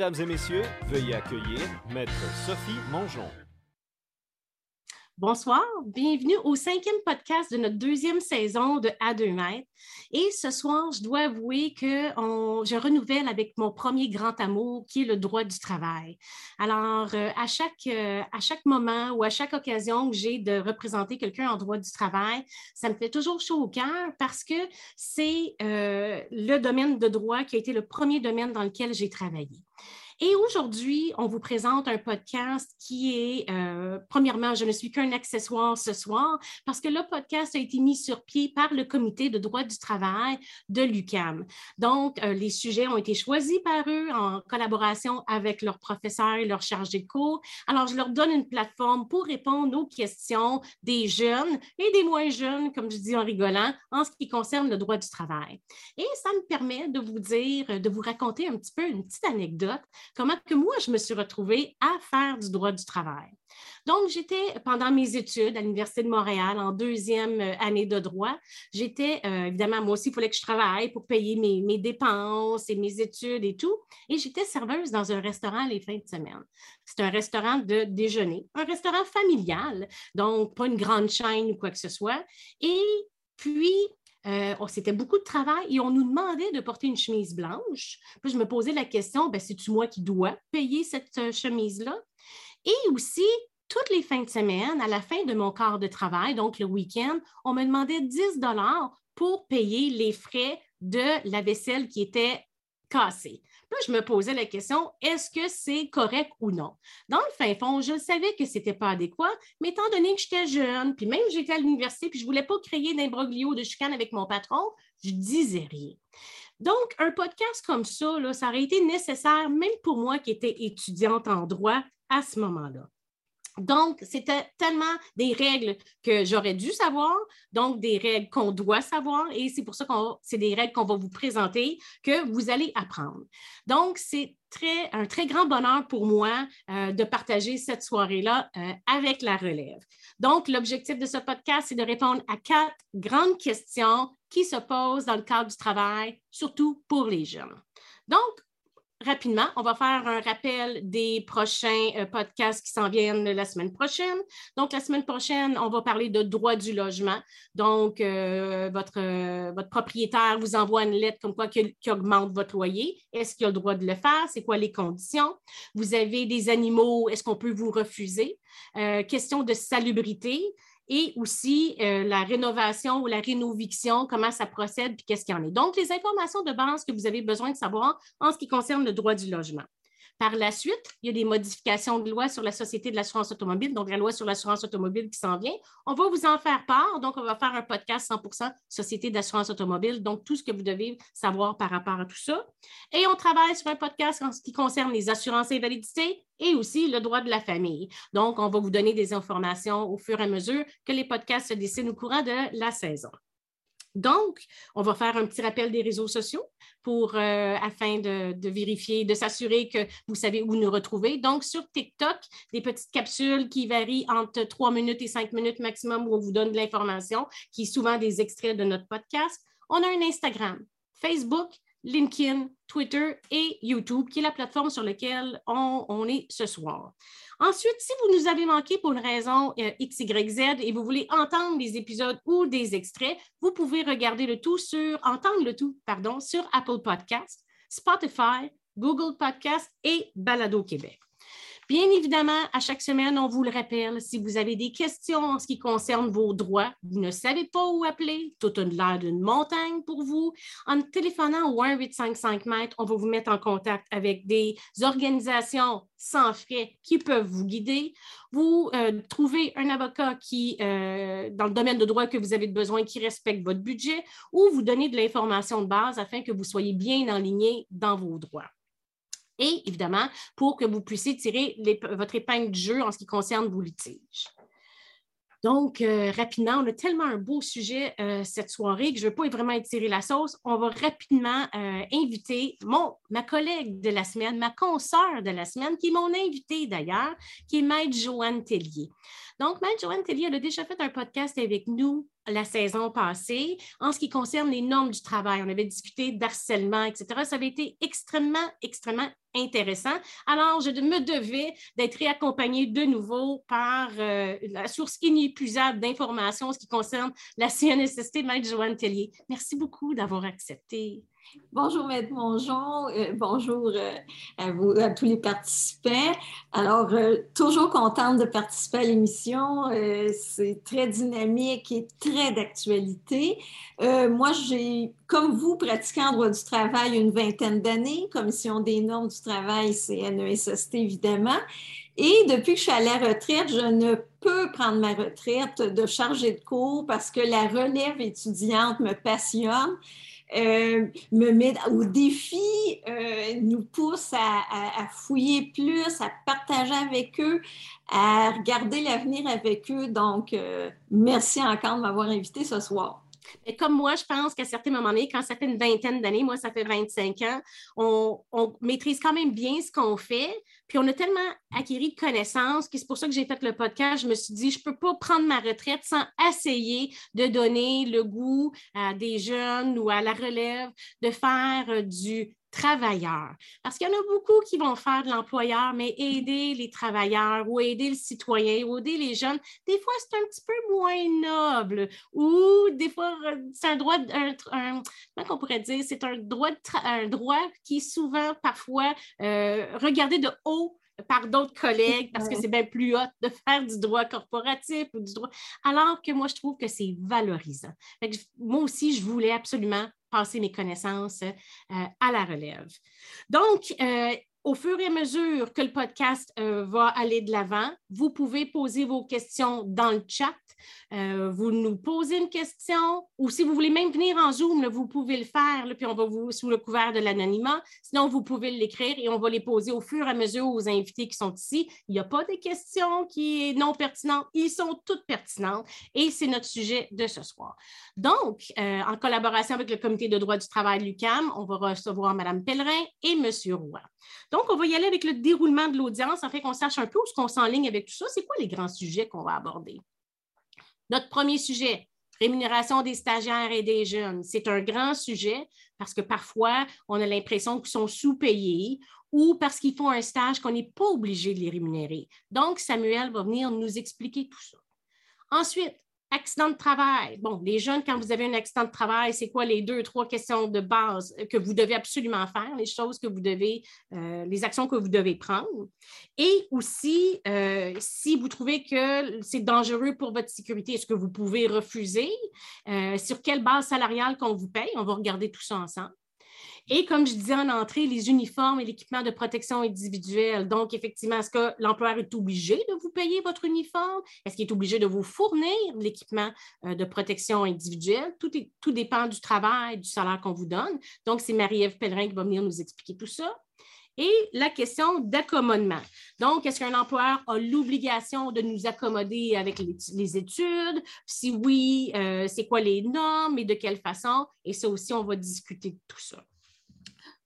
Mesdames et messieurs, veuillez accueillir Maître Sophie Mongeon. Bonsoir, bienvenue au cinquième podcast de notre deuxième saison de À deux mètres. Et ce soir, je dois avouer que je renouvelle avec mon premier grand amour, qui est le droit du travail. Alors, euh, à, chaque, euh, à chaque moment ou à chaque occasion que j'ai de représenter quelqu'un en droit du travail, ça me fait toujours chaud au cœur parce que c'est euh, le domaine de droit qui a été le premier domaine dans lequel j'ai travaillé. Et aujourd'hui, on vous présente un podcast qui est, euh, premièrement, je ne suis qu'un accessoire ce soir parce que le podcast a été mis sur pied par le comité de droit du travail de l'UCAM. Donc, euh, les sujets ont été choisis par eux en collaboration avec leurs professeurs et leurs chargés de cours. Alors, je leur donne une plateforme pour répondre aux questions des jeunes et des moins jeunes, comme je dis en rigolant, en ce qui concerne le droit du travail. Et ça me permet de vous dire, de vous raconter un petit peu une petite anecdote comment que moi, je me suis retrouvée à faire du droit du travail. Donc, j'étais pendant mes études à l'Université de Montréal en deuxième euh, année de droit. J'étais, euh, évidemment, moi aussi, il fallait que je travaille pour payer mes, mes, dépenses et mes études et tout. Et j'étais serveuse dans un restaurant les fins de semaine. C'est un restaurant de déjeuner, un restaurant familial, donc pas une grande chaîne ou quoi que ce soit. Et puis, euh, c'était beaucoup de travail et on nous demandait de porter une chemise blanche. Puis je me posais la question, ben, c'est-tu moi qui dois payer cette euh, chemise-là? Et aussi, toutes les fins de semaine, à la fin de mon quart de travail, donc le week-end, on me demandait 10 dollars pour payer les frais de la vaisselle qui était cassée je me posais la question, est-ce que c'est correct ou non? Dans le fin fond, je savais que ce n'était pas adéquat, mais étant donné que j'étais jeune, puis même j'étais à l'université, puis je ne voulais pas créer d'imbroglio de chicane avec mon patron, je disais rien. Donc, un podcast comme ça, ça aurait été nécessaire, même pour moi qui étais étudiante en droit à ce moment-là. Donc, c'était tellement des règles que j'aurais dû savoir, donc des règles qu'on doit savoir, et c'est pour ça que c'est des règles qu'on va vous présenter, que vous allez apprendre. Donc, c'est très, un très grand bonheur pour moi euh, de partager cette soirée-là euh, avec la relève. Donc, l'objectif de ce podcast, c'est de répondre à quatre grandes questions qui se posent dans le cadre du travail, surtout pour les jeunes. Donc, rapidement, on va faire un rappel des prochains euh, podcasts qui s'en viennent la semaine prochaine. Donc, la semaine prochaine, on va parler de droit du logement. Donc, euh, votre, euh, votre propriétaire vous envoie une lettre comme quoi qui, augmente votre loyer. Est-ce qu'il a le droit de le faire? C'est quoi les conditions? Vous avez des animaux, est-ce qu'on peut vous refuser? question de salubrité et aussi euh, la rénovation ou la rénoviction, comment ça procède, puis qu'est-ce qu'il y en est. Donc, les informations de base que vous avez besoin de savoir en ce qui concerne le droit du logement. Par la suite, il y a des modifications de loi sur la Société de l'assurance automobile, donc la loi sur l'assurance automobile qui s'en vient. On va vous en faire part. Donc, on va faire un podcast 100% Société d'assurance automobile, donc tout ce que vous devez savoir par rapport à tout ça. Et on travaille sur un podcast en ce qui concerne les assurances invalidité et aussi le droit de la famille. Donc, on va vous donner des informations au fur et à mesure que les podcasts se dessinent au courant de la saison. Donc, on va faire un petit rappel des réseaux sociaux pour, euh, afin de, de, vérifier, de s'assurer que vous savez où nous retrouver. Donc, sur TikTok, des petites capsules qui varient entre trois minutes et cinq minutes maximum où on vous donne de l'information, qui est souvent des extraits de notre podcast. On a un Instagram, Facebook, LinkedIn, Twitter et YouTube, qui est la plateforme sur laquelle on, est ce soir. Ensuite, si vous nous avez manqué pour une raison euh, X, Y, Z et vous voulez entendre des épisodes ou des extraits, vous pouvez regarder le tout sur, entendre le tout, sur Apple Podcast, Spotify, Google Podcast et Balado Québec. Bien évidemment, à chaque semaine, on vous le rappelle, si vous avez des questions en ce qui concerne vos droits, vous ne savez pas où appeler, tout a l'air d'une montagne pour vous, en téléphonant au 1855 mètres, on va vous mettre en contact avec des organisations sans frais qui peuvent vous guider. Vous euh, trouvez un avocat qui, euh, dans le domaine de droit que vous avez besoin, qui respecte votre budget, ou vous donnez de l'information de base afin que vous soyez bien aligné dans vos droits et évidemment pour que vous puissiez tirer votre épingle du jeu en ce qui concerne vos litiges. Donc, euh, rapidement, on a tellement un beau sujet euh, cette soirée que je ne veux pas vraiment étirer la sauce. On va rapidement euh, inviter mon, ma collègue de la semaine, ma consoeur de la semaine, qui est mon invitée d'ailleurs, qui est Maître Joanne Tellier. Donc, Mme Joanne Tellier, elle a déjà fait un podcast avec nous la saison passée en ce qui concerne les normes du travail. On avait discuté d'harcèlement, etc. Ça avait été extrêmement, extrêmement intéressant. Alors, je me devais d'être réaccompagnée de nouveau par euh, la source inépuisable d'informations en ce qui concerne la CNSST, Mme Joanne Tellier. Merci beaucoup d'avoir accepté. Bonjour, Maître Mongeon. Euh, bonjour euh, à tous les participants. Alors, euh, toujours contente de participer à l'émission. c'est très dynamique et très d'actualité. moi, j'ai, comme vous, pratiqué en droit du travail une vingtaine d'années. Commission des normes du travail, c'est NESST, évidemment. Et depuis que je suis à la retraite, je ne peux prendre ma retraite de chargée de cours parce que la relève étudiante me passionne. Euh, me met au défi, euh, nous pousse à, fouiller plus, à partager avec eux, à regarder l'avenir avec eux. Donc, euh, merci encore de m'avoir invité ce soir. Et comme moi, je pense qu'à certains moments donné, quand ça fait une vingtaine d'années, moi, ça fait 25 ans, on, maîtrise quand même bien ce qu'on fait. Puis on a tellement acquis de connaissances que c'est pour ça que j'ai fait le podcast. Je me suis dit, je ne peux pas prendre ma retraite sans essayer de donner le goût à des jeunes ou à la relève de faire du travailleurs. Parce qu'il y en a beaucoup qui vont faire de l'employeur, mais aider les travailleurs ou aider le citoyen ou aider les jeunes, des fois, c'est un petit peu moins noble ou des fois, euh, c'est un droit, un, comment on pourrait dire, c'est un droit, un droit qui est souvent, parfois, euh, regardé de haut par d'autres collègues parce que c'est bien plus hot de faire du droit corporatif ou du droit. Alors que moi, je trouve que c'est valorisant. moi aussi, je voulais absolument passer mes connaissances euh, à la relève. Donc, euh, au fur et à mesure que le podcast euh, va aller de l'avant, vous pouvez poser vos questions dans le chat. Euh, vous nous posez une question ou si vous voulez même venir en Zoom, vous pouvez le faire, puis on va vous sous le couvert de l'anonymat. Sinon, vous pouvez l'écrire et on va les poser au fur et à mesure aux invités qui sont ici. Il n'y a pas de questions qui sont non pertinentes, ils sont toutes pertinentes et c'est notre sujet de ce soir. Donc, euh, en collaboration avec le Comité de droit du travail l'UCAM, on va recevoir Mme Pellerin et M. Roy. Donc, on va y aller avec le déroulement de l'audience afin qu'on sache un peu où ce qu'on s'enligne avec tout ça. C'est quoi les grands sujets qu'on va aborder? Notre premier sujet, rémunération des stagiaires et des jeunes. C'est un grand sujet parce que parfois, on a l'impression qu'ils sont sous-payés ou parce qu'ils font un stage qu'on n'est pas obligé de les rémunérer. Donc, Samuel va venir nous expliquer tout ça. Ensuite, Accident de travail. Bon, les jeunes, quand vous avez un accident de travail, c'est quoi les deux, trois questions de base que vous devez absolument faire, les choses que vous devez, euh, les actions que vous devez prendre. Et aussi, euh, si vous trouvez que c'est dangereux pour votre sécurité, est-ce que vous pouvez refuser? Euh, sur quelle base salariale qu'on vous paye? On va regarder tout ça ensemble. Et comme je disais en entrée, les uniformes et l'équipement de protection individuelle. Donc, effectivement, est-ce que l'employeur est obligé de vous payer votre uniforme? Est-ce qu'il est obligé de vous fournir l'équipement euh, de protection individuelle? Tout, tout dépend du travail, du salaire qu'on vous donne. Donc, c'est Marie-Ève Pellerin qui va venir nous expliquer tout ça. Et la question d'accommodement. Donc, est-ce qu'un employeur a l'obligation de nous accommoder avec les, études? Si oui, euh, c'est quoi les normes et de quelle façon? Et ça aussi, on va discuter de tout ça.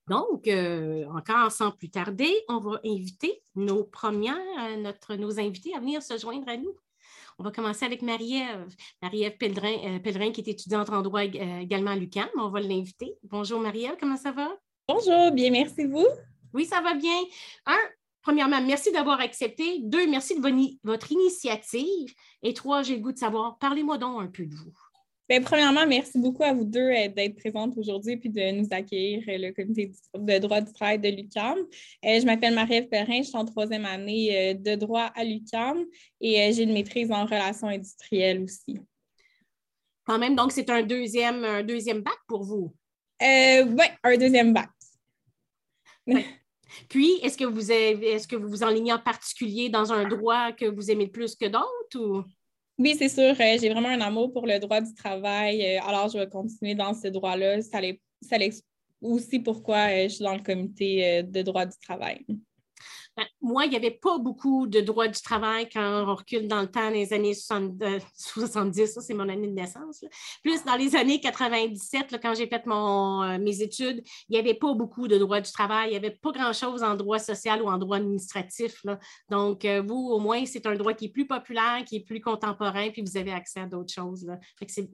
Donc, euh, encore sans plus tarder, on va inviter nos premières, euh, notre, nos invités à venir se joindre à nous. On va commencer avec Marie-Ève, Marie-Ève Pellerin, euh, qui est étudiante en droit également à l'UQAM. On va l'inviter. Bonjour Marie-Ève, comment ça va? Bonjour, bien, merci vous? Oui, ça va bien. Un, premièrement, merci d'avoir accepté. Deux, merci de votre initiative. Et trois, j'ai le goût de savoir, parlez-moi donc un peu de vous. Bien, premièrement, merci beaucoup à vous deux euh, d'être présentes aujourd'hui et de nous accueillir, euh, le comité de droit du travail de l'UQAM. Euh, je m'appelle Marie-Ève Perrin, je suis en troisième année de droit à l'UQAM et j'ai une maîtrise en relations industrielles aussi. Quand même, donc c'est un deuxième, un deuxième bac pour vous? oui, un deuxième bac. Puis, est-ce que vous est-ce que vous vous enlignez en particulier dans un droit que vous aimez plus que d'autres ou? Oui, c'est sûr. Euh, j'ai vraiment un amour pour le droit du travail. Euh, alors, je vais continuer dans ce droit-là. Ça, ça aussi pourquoi euh, je suis dans le comité de droit du travail. Moi, il n'y avait pas beaucoup de droits du travail quand on recule dans le temps, les années 70, euh, ça c'est mon année de naissance. Plus dans les années 97, quand j'ai fait euh, mes études, il n'y avait pas beaucoup de droits du travail. Il n'y avait pas grand-chose en droit social ou en droit administratif. Donc, euh, vous, au moins, c'est un droit qui est plus populaire, qui est plus contemporain, puis vous avez accès à d'autres choses. C'est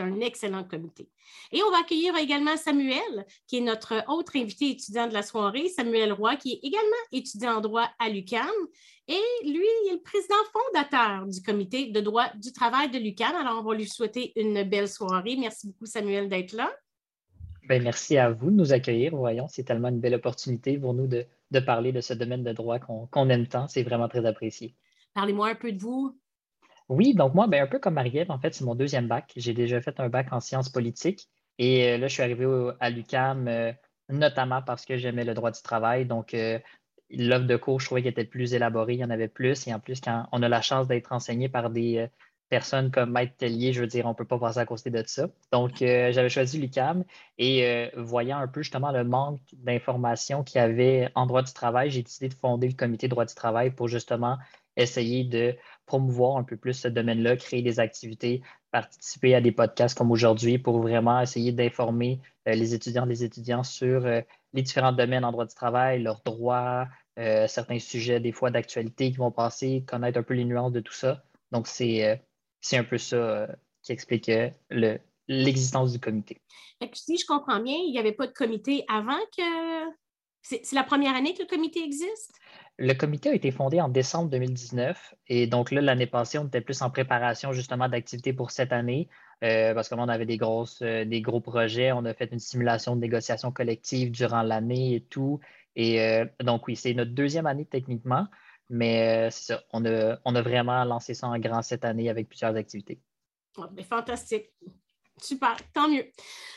un excellent comité. Et on va accueillir également Samuel, qui est notre autre invité étudiant de la soirée, Samuel Roy, qui est également étudiant droit à l'UQAM. Et lui, il est le président fondateur du comité de droit du travail de l'UQAM. Alors, on va lui souhaiter une belle soirée. Merci beaucoup, Samuel, d'être là. Bien, merci à vous de nous accueillir. Voyons, c'est tellement une belle opportunité pour nous de, parler de ce domaine de droit qu'on aime tant. C'est vraiment très apprécié. Parlez-moi un peu de vous. Oui, donc moi, ben, un peu comme Marielle, en fait, c'est mon deuxième bac. J'ai déjà fait un bac en sciences politiques et euh, là, je suis arrivé à l'UCAM euh, notamment parce que j'aimais le droit du travail. Donc, euh, l'offre de cours, je trouvais qu'elle était plus élaborée, il y en avait plus. Et en plus, quand on a la chance d'être enseigné par des personnes comme Maître Tellier, je veux dire, on ne peut pas passer à côté de ça. Donc, j'avais choisi l'UCAM et voyant un peu justement le manque d'informations qu'il y avait en droit du travail, j'ai décidé de fonder le comité droit du travail pour justement essayer de promouvoir un peu plus ce domaine-là, créer des activités, participer à des podcasts comme aujourd'hui pour vraiment essayer d'informer euh, les étudiants les étudiants sur euh, les différents domaines en droit du travail, leurs droits, euh, certains sujets des fois d'actualité qui vont passer, connaître un peu les nuances de tout ça. Donc, c'est un peu ça qui explique l'existence du comité. Si je comprends bien, il n'y avait pas de comité avant que c'est la première année que le comité existe? Le comité a été fondé en décembre 2019 et donc là, l'année passée, on était plus en préparation justement d'activités pour cette année euh, parce qu'on avait des, grosses, euh, des gros projets. On a fait une simulation de négociation collective durant l'année et tout. Et euh, donc, oui, c'est notre deuxième année techniquement, mais c'est ça, on a, on a vraiment lancé ça en grand cette année avec plusieurs activités. Ben, fantastique. Super, tant mieux.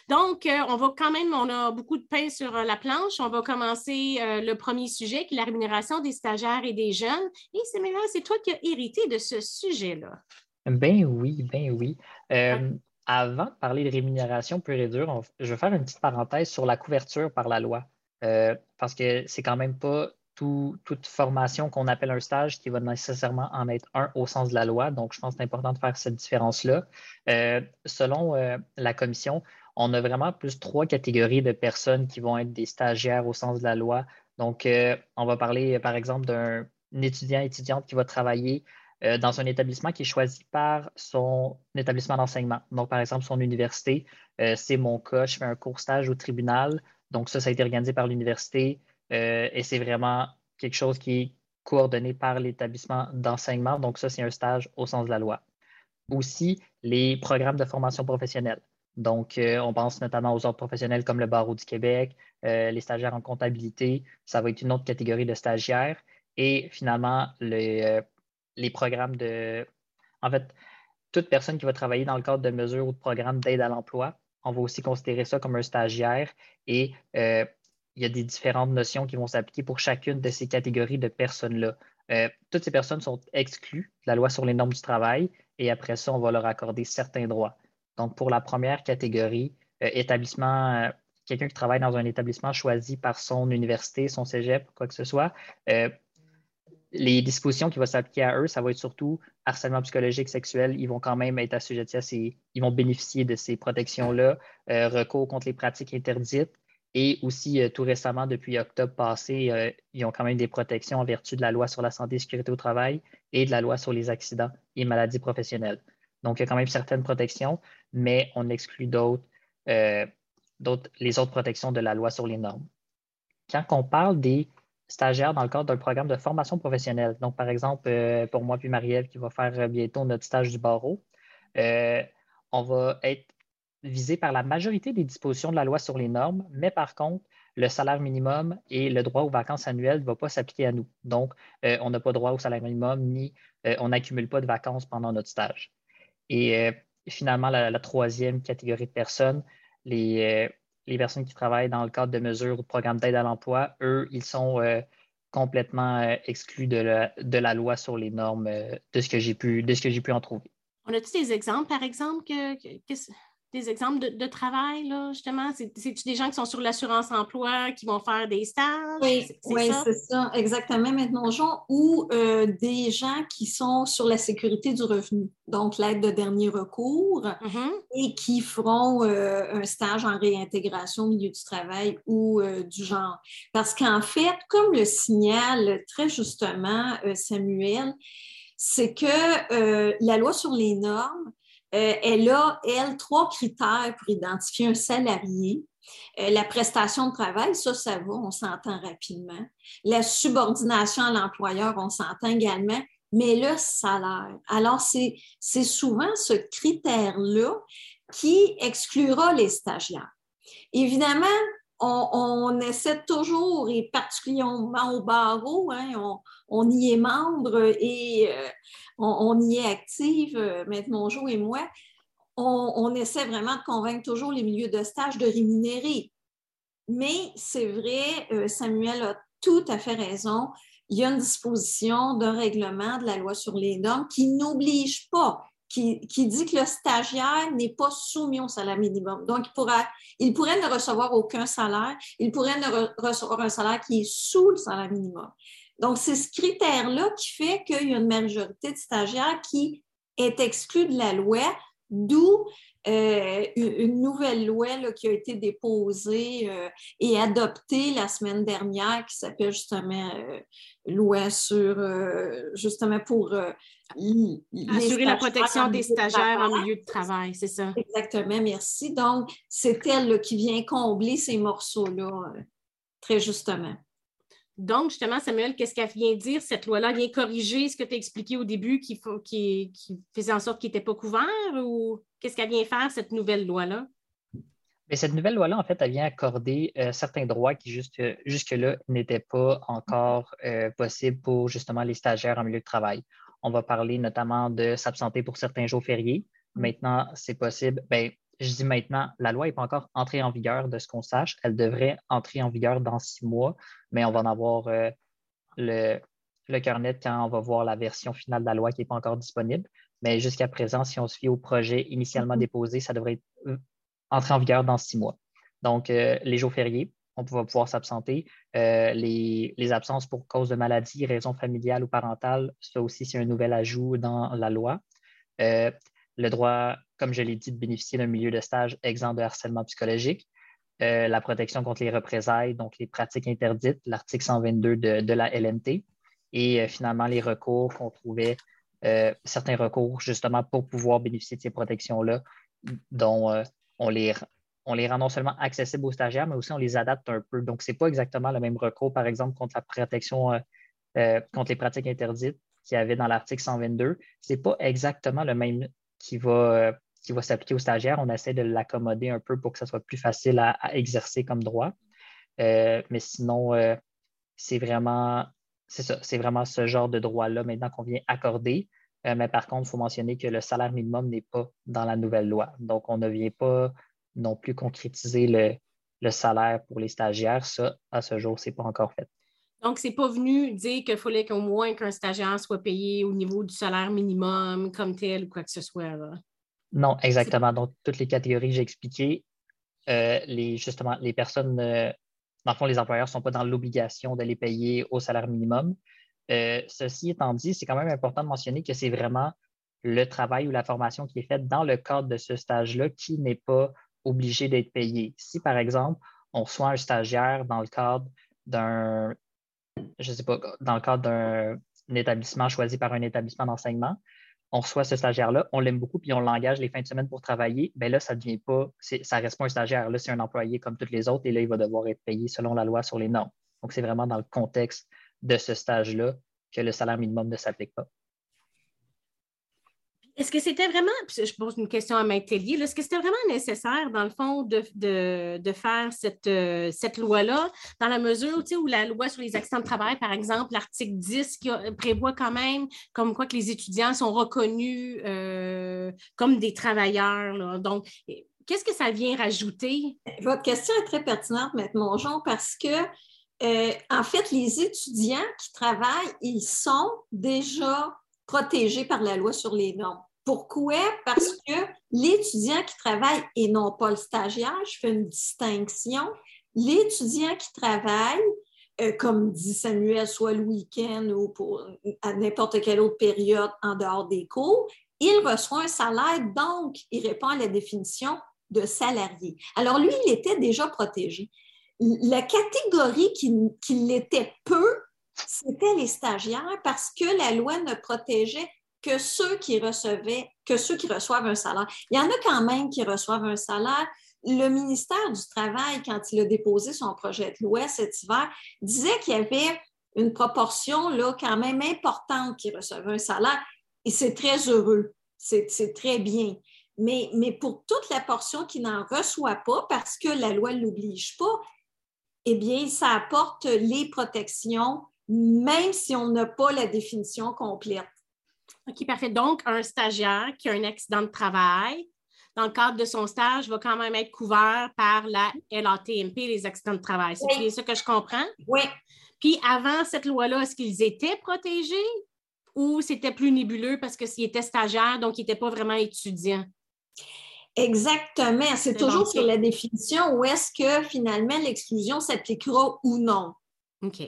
Donc, euh, on va quand même, on a beaucoup de pain sur euh, la planche. On va commencer euh, le premier sujet, qui est la rémunération des stagiaires et des jeunes. Et c'est maintenant, c'est toi qui as hérité de ce sujet-là. Ben oui, ben oui. avant de parler de rémunération pure et dure, je vais faire une petite parenthèse sur la couverture par la loi. Parce que c'est quand même pas toute formation qu'on appelle un stage qui va nécessairement en être un au sens de la loi. Donc, je pense que c'est important de faire cette différence-là. Euh, selon euh, la commission, on a vraiment plus trois catégories de personnes qui vont être des stagiaires au sens de la loi. Donc, euh, on va parler, par exemple, d'un étudiant, étudiante qui va travailler dans un établissement qui est choisi par son établissement d'enseignement. Donc, par exemple, son université, c'est mon cas, je fais un court stage au tribunal. Donc, ça, ça a été organisé par l'université. Euh, et c'est vraiment quelque chose qui est coordonné par l'établissement d'enseignement. Donc, ça, c'est un stage au sens de la loi. Aussi, les programmes de formation professionnelle. Donc, euh, on pense notamment aux autres professionnels comme le barreau du Québec, euh, les stagiaires en comptabilité, ça va être une autre catégorie de stagiaires. Et finalement, les programmes de... En fait, toute personne qui va travailler dans le cadre de mesures ou de programmes d'aide à l'emploi, on va aussi considérer ça comme un stagiaire. Et il y a des différentes notions qui vont s'appliquer pour chacune de ces catégories de personnes-là. Euh, toutes ces personnes sont exclues de la loi sur les normes du travail et après ça, on va leur accorder certains droits. Donc, pour la première catégorie, euh, établissement, euh, quelqu'un qui travaille dans un établissement choisi par son université, son cégep, quoi que ce soit, les dispositions qui vont s'appliquer à eux, ça va être surtout harcèlement psychologique, sexuel. Ils vont quand même être assujettis à ces, ils vont bénéficier de ces protections-là, recours contre les pratiques interdites, et aussi, euh, tout récemment, depuis octobre passé, euh, ils ont quand même des protections en vertu de la loi sur la santé et sécurité au travail et de la loi sur les accidents et maladies professionnelles. Donc, il y a quand même certaines protections, mais on exclut d'autres, euh, les autres protections de la loi sur les normes. Quand on parle des stagiaires dans le cadre d'un programme de formation professionnelle, donc par exemple, pour moi puis Marie-Ève qui va faire bientôt notre stage du barreau, on va être visé par la majorité des dispositions de la loi sur les normes, mais par contre, le salaire minimum et le droit aux vacances annuelles ne vont pas s'appliquer à nous. Donc, euh, on n'a pas droit au salaire minimum ni euh, on n'accumule pas de vacances pendant notre stage. Et euh, finalement, la, troisième catégorie de personnes, les, les, personnes qui travaillent dans le cadre de mesures ou de programmes d'aide à l'emploi, eux, ils sont complètement exclus de la, loi sur les normes de ce que j'ai pu, pu en trouver. On a-t-il des exemples, par exemple, que des exemples de, travail, là, justement? C'est-tu des gens qui sont sur l'assurance emploi, qui vont faire des stages? Oui, c'est ça? exactement, maintenant, Jean, ou euh, des gens qui sont sur la sécurité du revenu, donc l'aide de dernier recours, mm-hmm. et qui feront euh, un stage en réintégration au milieu du travail ou euh, du genre. Parce qu'en fait, comme le signale très justement Samuel, c'est que la loi sur les normes, euh, elle a, elle, trois critères pour identifier un salarié. Euh, la prestation de travail, ça, ça va, on s'entend rapidement. La subordination à l'employeur, on s'entend également, mais le salaire. Alors, c'est souvent ce critère-là qui exclura les stagiaires. Évidemment, on, essaie toujours, et particulièrement au barreau, hein, on, y est membre et euh, on, y est active, euh, Maître Mongeau et moi. On, essaie vraiment de convaincre toujours les milieux de stage de rémunérer. Mais c'est vrai, euh, Samuel a tout à fait raison. Il y a une disposition d'un règlement de la loi sur les normes qui n'oblige pas qui, dit que le stagiaire n'est pas soumis au salaire minimum. Donc, il pourrait ne recevoir aucun salaire, il pourrait ne recevoir un salaire qui est sous le salaire minimum. Donc, c'est ce critère-là qui fait qu'il y a une majorité de stagiaires qui est exclue de la loi, d'où euh, une nouvelle loi qui a été déposée euh, et adoptée la semaine dernière qui s'appelle justement euh, loi sur justement pour assurer la protection des stagiaires en milieu de travail, c'est ça. Exactement, merci. Donc, c'est elle qui vient combler ces morceaux-là, très justement. Donc, justement, Samuel, qu'est-ce qu'elle vient dire? Cette loi-là? Vient corriger ce que tu as expliqué au début qui, qui, faisait en sorte qu'il n'était pas couvert ou qu'est-ce qu'elle vient faire, cette nouvelle loi-là? cette nouvelle loi-là, en fait, elle vient accorder euh, certains droits qui jusque-là n'étaient pas encore euh, possibles pour justement les stagiaires en milieu de travail. On va parler notamment de s'absenter pour certains jours fériés. Mm. Maintenant, c'est possible. Bien, je dis maintenant, la loi n'est pas encore entrée en vigueur de ce qu'on sache. Elle devrait entrer en vigueur dans six mois, mais on va en avoir euh, le, le cœur net quand on va voir la version finale de la loi qui n'est pas encore disponible. Mais jusqu'à présent, si on se fie au projet initialement mm-hmm. déposé, ça devrait euh, entrer en vigueur dans six mois. Donc, euh, les jours fériés, on va pouvoir s'absenter. les, les, absences pour cause de maladie, raison familiale ou parentale, ça aussi, c'est un nouvel ajout dans la loi. Le droit comme je l'ai dit, de bénéficier d'un milieu de stage exempt de harcèlement psychologique, euh, la protection contre les représailles, donc les pratiques interdites, l'article 122 de, la LNT, et euh, finalement les recours qu'on trouvait, euh, certains recours justement pour pouvoir bénéficier de ces protections-là, dont on les, on les rend non seulement accessibles aux stagiaires, mais aussi on les adapte un peu. Donc, ce n'est pas exactement le même recours, par exemple, contre la protection, contre les pratiques interdites qu'il y avait dans l'article 122. Ce n'est pas exactement le même qui va, qui va s'appliquer aux stagiaires, on essaie de l'accommoder un peu pour que ça soit plus facile à, exercer comme droit. Euh, mais sinon, euh, c'est vraiment, c'est vraiment ce genre de droit-là maintenant qu'on vient accorder. Euh, mais par contre, il faut mentionner que le salaire minimum n'est pas dans la nouvelle loi. Donc, on ne vient pas non plus concrétiser le, salaire pour les stagiaires. Ça, à ce jour, ce n'est pas encore fait. Donc, ce n'est pas venu dire qu'il fallait qu'au moins qu'un stagiaire soit payé au niveau du salaire minimum comme tel ou quoi que ce soit. Là. Non, exactement. Donc, toutes les catégories que j'ai expliquées, euh, les, justement, les personnes, euh, dans le fond, les employeurs ne sont pas dans l'obligation de les payer au salaire minimum. Euh, ceci étant dit, c'est quand même important de mentionner que c'est vraiment le travail ou la formation qui est faite dans le cadre de ce stage-là qui n'est pas obligé d'être payé. Si, par exemple, on reçoit un stagiaire dans le cadre d'un, je sais pas, dans le cadre d'un établissement choisi par un établissement d'enseignement, on reçoit ce stagiaire-là, on l'aime beaucoup, puis on l'engage les fins de semaine pour travailler, bien là, ça ne devient pas, ça reste pas un stagiaire. Là, c'est un employé comme tous les autres, et là, il va devoir être payé selon la loi sur les normes. Donc, c'est vraiment dans le contexte de ce stage-là que le salaire minimum ne s'applique pas. Est-ce que c'était vraiment, je pose une question à Maître-Tellier, est-ce que c'était vraiment nécessaire, dans le fond, de, faire cette, euh, cette loi-là, dans la mesure où la loi sur les accidents de travail, par exemple, l'article 10, qui prévoit quand même comme quoi que les étudiants sont reconnus euh, comme des travailleurs. Donc, qu'est-ce que ça vient rajouter? Votre question est très pertinente, Maître Mongeon, parce que euh, en fait, les étudiants qui travaillent, ils sont déjà protégés par la loi sur les normes. Pourquoi? Parce que l'étudiant qui travaille et non pas le stagiaire, je fais une distinction, l'étudiant qui travaille, euh, comme dit Samuel, soit le week-end ou à n'importe quelle autre période en dehors des cours, il reçoit un salaire, donc il répond à la définition de salarié. Alors lui, il était déjà protégé. La catégorie qui, qui l'était peu, c'était les stagiaires parce que la loi ne protégeait que ceux qui recevaient, que ceux qui reçoivent un salaire. Il y en a quand même qui reçoivent un salaire. Le ministère du Travail, quand il a déposé son projet de loi cet hiver, disait qu'il y avait une proportion là, quand même importante qui recevait un salaire. Et c'est très heureux. C'est très bien. Mais, mais, pour toute la portion qui n'en reçoit pas, parce que la loi ne l'oblige pas, eh bien, ça apporte les protections, même si on n'a pas la définition complète. OK, parfait. Donc, un stagiaire qui a un accident de travail, dans le cadre de son stage, va quand même être couvert par la LATMP, les accidents de travail. C'est oui. ça que je comprends? Oui. Puis avant cette loi-là, est-ce qu'ils étaient protégés ou c'était plus nébuleux parce que s'ils étaient stagiaires, donc ils n'étaient pas vraiment étudiants? Exactement. C'est toujours sur la définition où est-ce que finalement l'exclusion s'appliquera ou non. OK.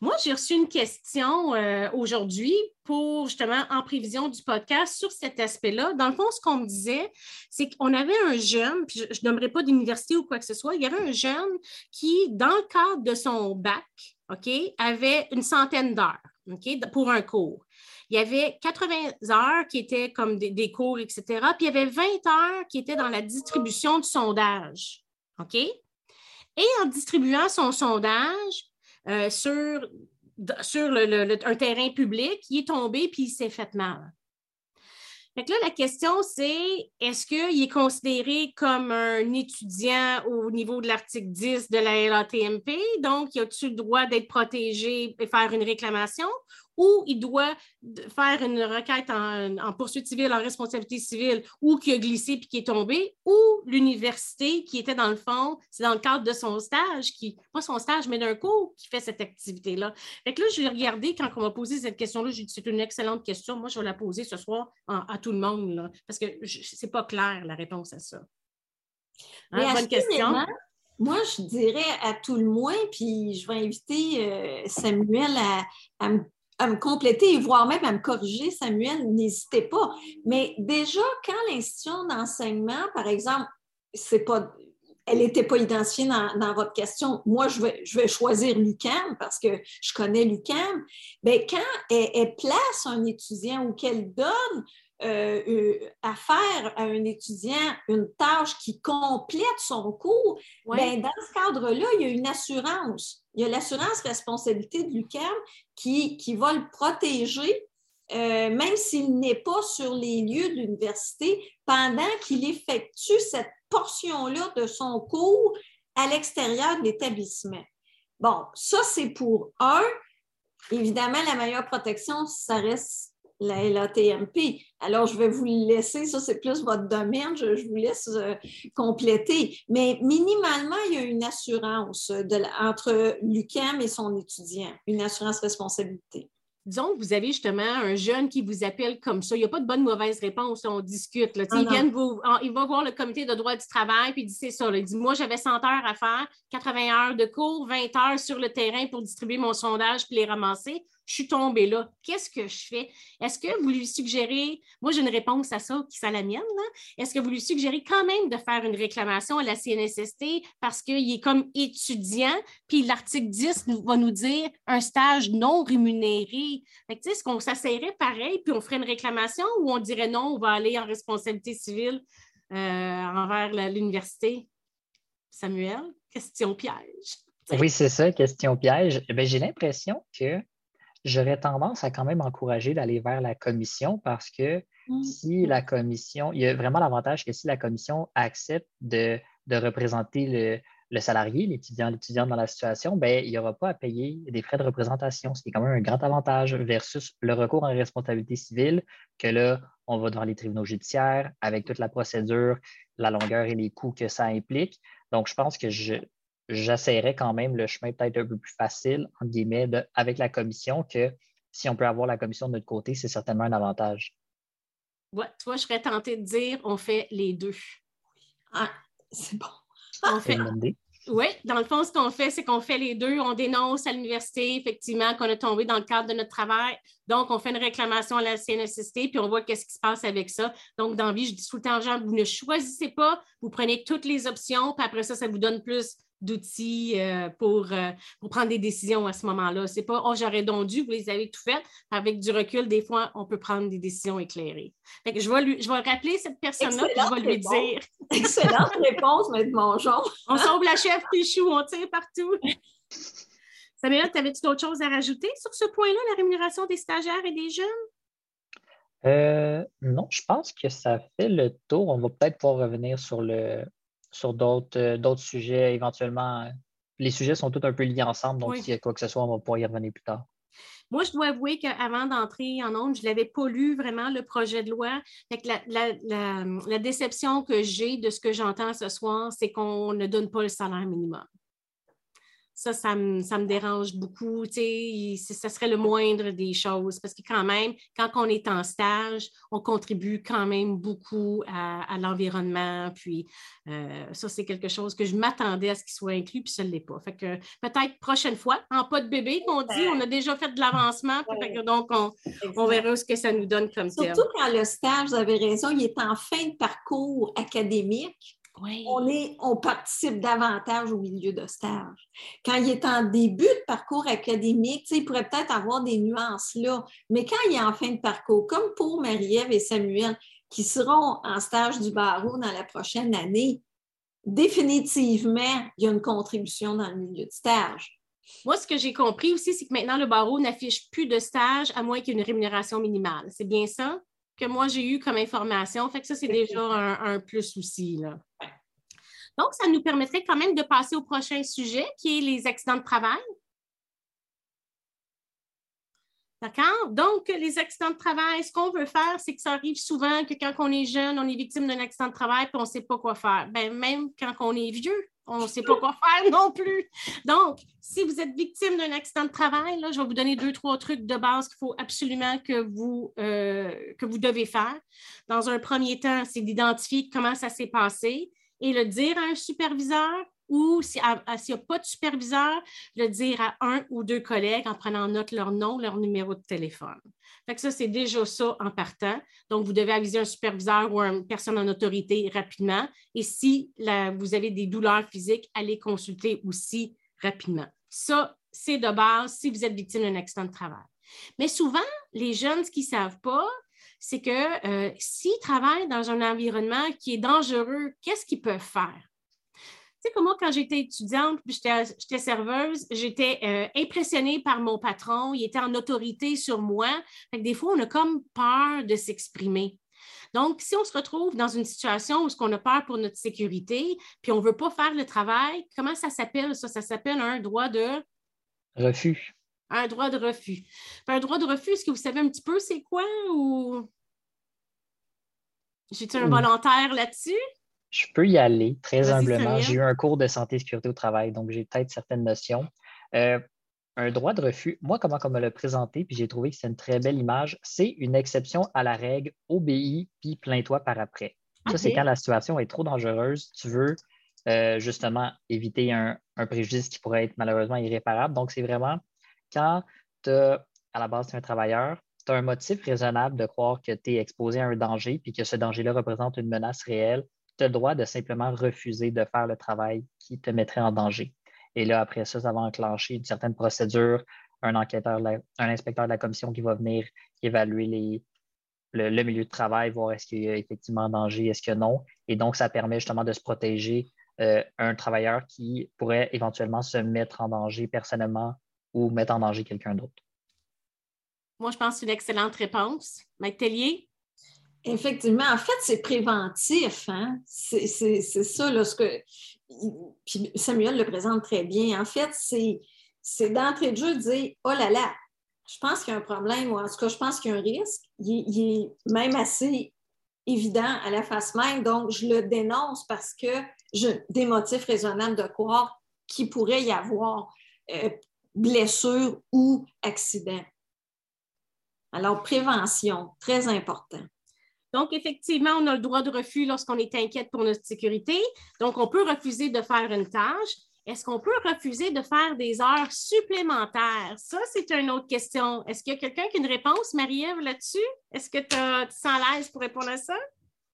Moi, j'ai reçu une question euh, aujourd'hui pour justement en prévision du podcast sur cet aspect-là. Dans le fond, ce qu'on me disait, c'est qu'on avait un jeune, puis je n'aimerais pas d'université ou quoi que ce soit, il y avait un jeune qui, dans le cadre de son bac, OK, avait une centaine d'heures pour un cours. Il y avait 80 heures qui étaient comme des, des, cours, etc. Puis il y avait 20 heures qui étaient dans la distribution du sondage. OK? Et en distribuant son sondage, euh, sur, sur le, un terrain public, il est tombé puis il s'est fait mal. Fait que là, la question, c'est est-ce qu'il est considéré comme un étudiant au niveau de l'article 10 de la LATMP? Donc, y a-t-il le droit d'être protégé et faire une réclamation? Ou il doit faire une requête en, poursuite civile, en responsabilité civile, ou qui a glissé puis qui est tombé, ou l'université qui était dans le fond, c'est dans le cadre de son stage, qui, pas son stage, mais d'un cours qui fait cette activité-là. Fait que là, je l'ai regardé quand on m'a posé cette question-là, j'ai dit c'est une excellente question. Moi, je vais la poser ce soir à tout le monde, parce que c'est pas clair la réponse à ça. Hein, bonne question. Moi, je dirais à tout le moins, puis je vais inviter euh, Samuel à, à, me à me compléter et voire même à me corriger, Samuel, n'hésitez pas. Mais déjà, quand l'institution d'enseignement, par exemple, c'est pas, elle n'était pas identifiée dans, votre question, moi, je vais, je vais choisir l'UCAM parce que je connais l'UCAM. Bien, quand elle, place un étudiant ou qu'elle donne euh, euh, à faire à un étudiant une tâche qui complète son cours, bien, dans ce cadre-là, il y a une assurance il y a l'assurance responsabilité de l'UQAM qui, qui va le protéger, euh, même s'il n'est pas sur les lieux de l'université, pendant qu'il effectue cette portion-là de son cours à l'extérieur de l'établissement. Bon, ça, c'est pour un. Évidemment, la meilleure protection, ça reste la LATMP. Alors, je vais vous laisser, ça c'est plus votre domaine, je, vous laisse euh, compléter. Mais minimalement, il y a une assurance de, entre l'UCAM et son étudiant, une assurance responsabilité disons que vous avez justement un jeune qui vous appelle comme ça, il n'y a pas de bonne mauvaise réponse, on discute. Là. Ah il, vous, il va voir le comité de droit du travail, puis il dit c'est ça. il dit Moi, j'avais 100 heures à faire, 80 heures de cours, 20 heures sur le terrain pour distribuer mon sondage puis les ramasser je suis tombée là. Qu'est-ce que je fais? Est-ce que vous lui suggérez, moi j'ai une réponse à ça qui est la mienne, est-ce que vous lui suggérez quand même de faire une réclamation à la CNSST parce qu'il est comme étudiant, puis l'article 10 va nous dire un stage non rémunéré? Est-ce qu'on s'asserait pareil, puis on ferait une réclamation ou on dirait non, on va aller en responsabilité civile euh, envers l'université? Samuel, question piège. Oui, c'est ça, question piège. Eh j'ai l'impression que j'aurais tendance à quand même encourager d'aller vers la commission parce que mmh. si la commission, il y a vraiment l'avantage que si la commission accepte de, représenter le, salarié, l'étudiant, l'étudiante dans la situation, ben, il n'y aura pas à payer des frais de représentation, ce qui est quand même un grand avantage versus le recours en responsabilité civile, que là, on va devant les tribunaux judiciaires avec toute la procédure, la longueur et les coûts que ça implique. Donc, je pense que je, j'essaierais quand même le chemin peut-être un peu plus facile, entre guillemets, avec la commission, que si on peut avoir la commission de notre côté, c'est certainement un avantage. Ouais, tu vois, je serais tentée de dire on fait les deux. Ah, c'est bon. On fait, oui, dans le fond, ce qu'on fait, c'est qu'on fait les deux. On dénonce à l'université, effectivement, qu'on a tombé dans le cadre de notre travail. Donc, on fait une réclamation à la CNSST, puis on voit qu'est-ce qui se passe avec ça. Donc, dans la vie, je dis tout le temps aux gens, vous ne choisissez pas, vous prenez toutes les options, puis après ça, ça vous donne plus d'outils euh, pour, euh, pour prendre des décisions à ce moment-là. C'est pas, oh, j'aurais donc dû, vous les avez tout fait. Avec du recul, des fois, on peut prendre des décisions écsailées. je, vais lui, je vais rappeler cette personne-là, je vais lui dire. Excellente réponse, M. Mongeon. on sauve la chef Pichou, on tire partout. Samuel, avais-tu d'autres choses à rajouter sur ce point-là, la rémunération des stagiaires et des jeunes? Euh, non, je pense que ça fait le tour. On va peut-être pouvoir revenir sur le, sur euh, d'autres sujets éventuellement. Les sujets sont tous un peu liés ensemble, donc s'il y a quoi que ce soit, on va pouvoir y revenir plus tard. Moi, je dois avouer qu'avant d'entrer en ondes, je l'avais pas lu vraiment, le projet de loi. la, déception que j'ai de ce que j'entends ce soir, c'est qu'on ne donne pas le salaire minimum. Ça, ça me, dérange beaucoup. Ça serait le moindre des choses parce que quand même, quand on est en stage, on contribue quand même beaucoup à, l'environnement. Puis euh, ça, c'est quelque chose que je m'attendais à ce qu'il soit inclus, puis ça ne l'est pas. Fait que peut-être prochaine fois, en pas de bébé, on dit, on a déjà fait de l'avancement, donc on, verra ce que ça nous donne comme ça. Surtout quand le stage, vous avez raison, il est en fin de parcours académique on, est, on participe davantage au milieu de stage. Quand il est en début de parcours académique, il pourrait peut-être avoir des nuances là, mais quand il est en fin de parcours, comme pour Marie-Ève et Samuel, qui seront en stage du barreau dans la prochaine année, définitivement, il y a une contribution dans le milieu de stage. Moi, ce que j'ai compris aussi, c'est que maintenant, le barreau n'affiche plus de stage à moins qu'il y ait une rémunération minimale. C'est bien ça? Que moi j'ai eu comme information. Fait que ça, c'est déjà un, plus aussi. Là. Donc, ça nous permettrait quand même de passer au prochain sujet qui est les accidents de travail. D'accord? Donc, les accidents de travail, ce qu'on veut faire, c'est que ça arrive souvent que quand on est jeune, on est victime d'un accident de travail et on ne sait pas quoi faire. Ben, même quand on est vieux, on ne sait pas quoi faire non plus. Donc, si vous êtes victime d'un accident de travail, je vais vous donner deux, trois trucs de base qu'il faut absolument que vous, euh, que vous devez faire. Dans un premier temps, c'est d'identifier comment ça s'est passé et le dire à un superviseur ou s'il n'y a pas de superviseur, le dire à un ou deux collègues en prenant note leur nom, leur numéro de téléphone. Fait que ça, c'est déjà ça en partant. Donc, vous devez aviser un superviseur ou une personne en autorité rapidement. Et si vous avez des douleurs physiques, allez consulter aussi rapidement. Ça, c'est de base si vous êtes victime d'un accident de travail. Mais souvent, les jeunes, ce qu'ils ne savent pas, c'est que euh, s'ils travaillent dans un environnement qui est dangereux, qu'est-ce qu'ils peuvent faire? Sais, comme moi, quand j'étais étudiante, puis j'étais serveuse, j'étais euh, impressionnée par mon patron. Il était en autorité sur moi. des fois, on a comme peur de s'exprimer. Donc, si on se retrouve dans une situation où on a peur pour notre sécurité, puis on ne veut pas faire le travail, comment ça s'appelle ça? Ça s'appelle un droit de... Refus. Un droit de refus. un droit de refus, est-ce que vous savez un petit peu c'est quoi ou... J'ai-tu un volontaire là-dessus? Je peux y aller très humblement. J'ai eu un cours de santé et sécurité au travail, donc j'ai peut-être certaines notions. Euh, un droit de refus, moi, comment on me l'a présenté, puis j'ai trouvé que c'est une très belle image, c'est une exception à la règle, obéis, puis plains-toi par après. Ça, c'est quand la situation est trop dangereuse, tu veux euh, justement éviter un, préjudice qui pourrait être malheureusement irréparable. Donc, c'est vraiment quand tu à la base, tu es un travailleur, tu as un motif raisonnable de croire que tu es exposé à un danger, puis que ce danger-là représente une menace réelle, tu as le droit de simplement refuser de faire le travail qui te mettrait en danger. Et là, après ça, ça va enclencher une certaine procédure, un enquêteur, un inspecteur de la commission qui va venir évaluer le, milieu de travail, voir est-ce qu'il y a effectivement un danger, est-ce que non. Et donc, ça permet justement de se protéger euh, un travailleur qui pourrait éventuellement se mettre en danger personnellement ou mettre en danger quelqu'un d'autre. Moi, je pense que c'est une excellente réponse. Mike Tellier? Effectivement, en fait, c'est préventif. Hein? C'est ça, là, ce que. Puis Samuel le présente très bien. En fait, c'est d'entrée de jeu de dire Oh là là, je pense qu'il y a un problème, ou en tout cas, je pense qu'il y a un risque. Il, est même assez évident à la face même. Donc, je le dénonce parce que j'ai des motifs raisonnables de croire qu'il pourrait y avoir euh, blessure ou accident. Alors, prévention, très important. Donc, effectivement, on a le droit de refus lorsqu'on est inquiète pour notre sécurité. Donc, on peut refuser de faire une tâche. Est-ce qu'on peut refuser de faire des heures supplémentaires? Ça, c'est une autre question. Est-ce qu'il y a quelqu'un qui a une réponse, Marie-Ève, là-dessus? Est-ce que tu te sens l'aise pour répondre à ça?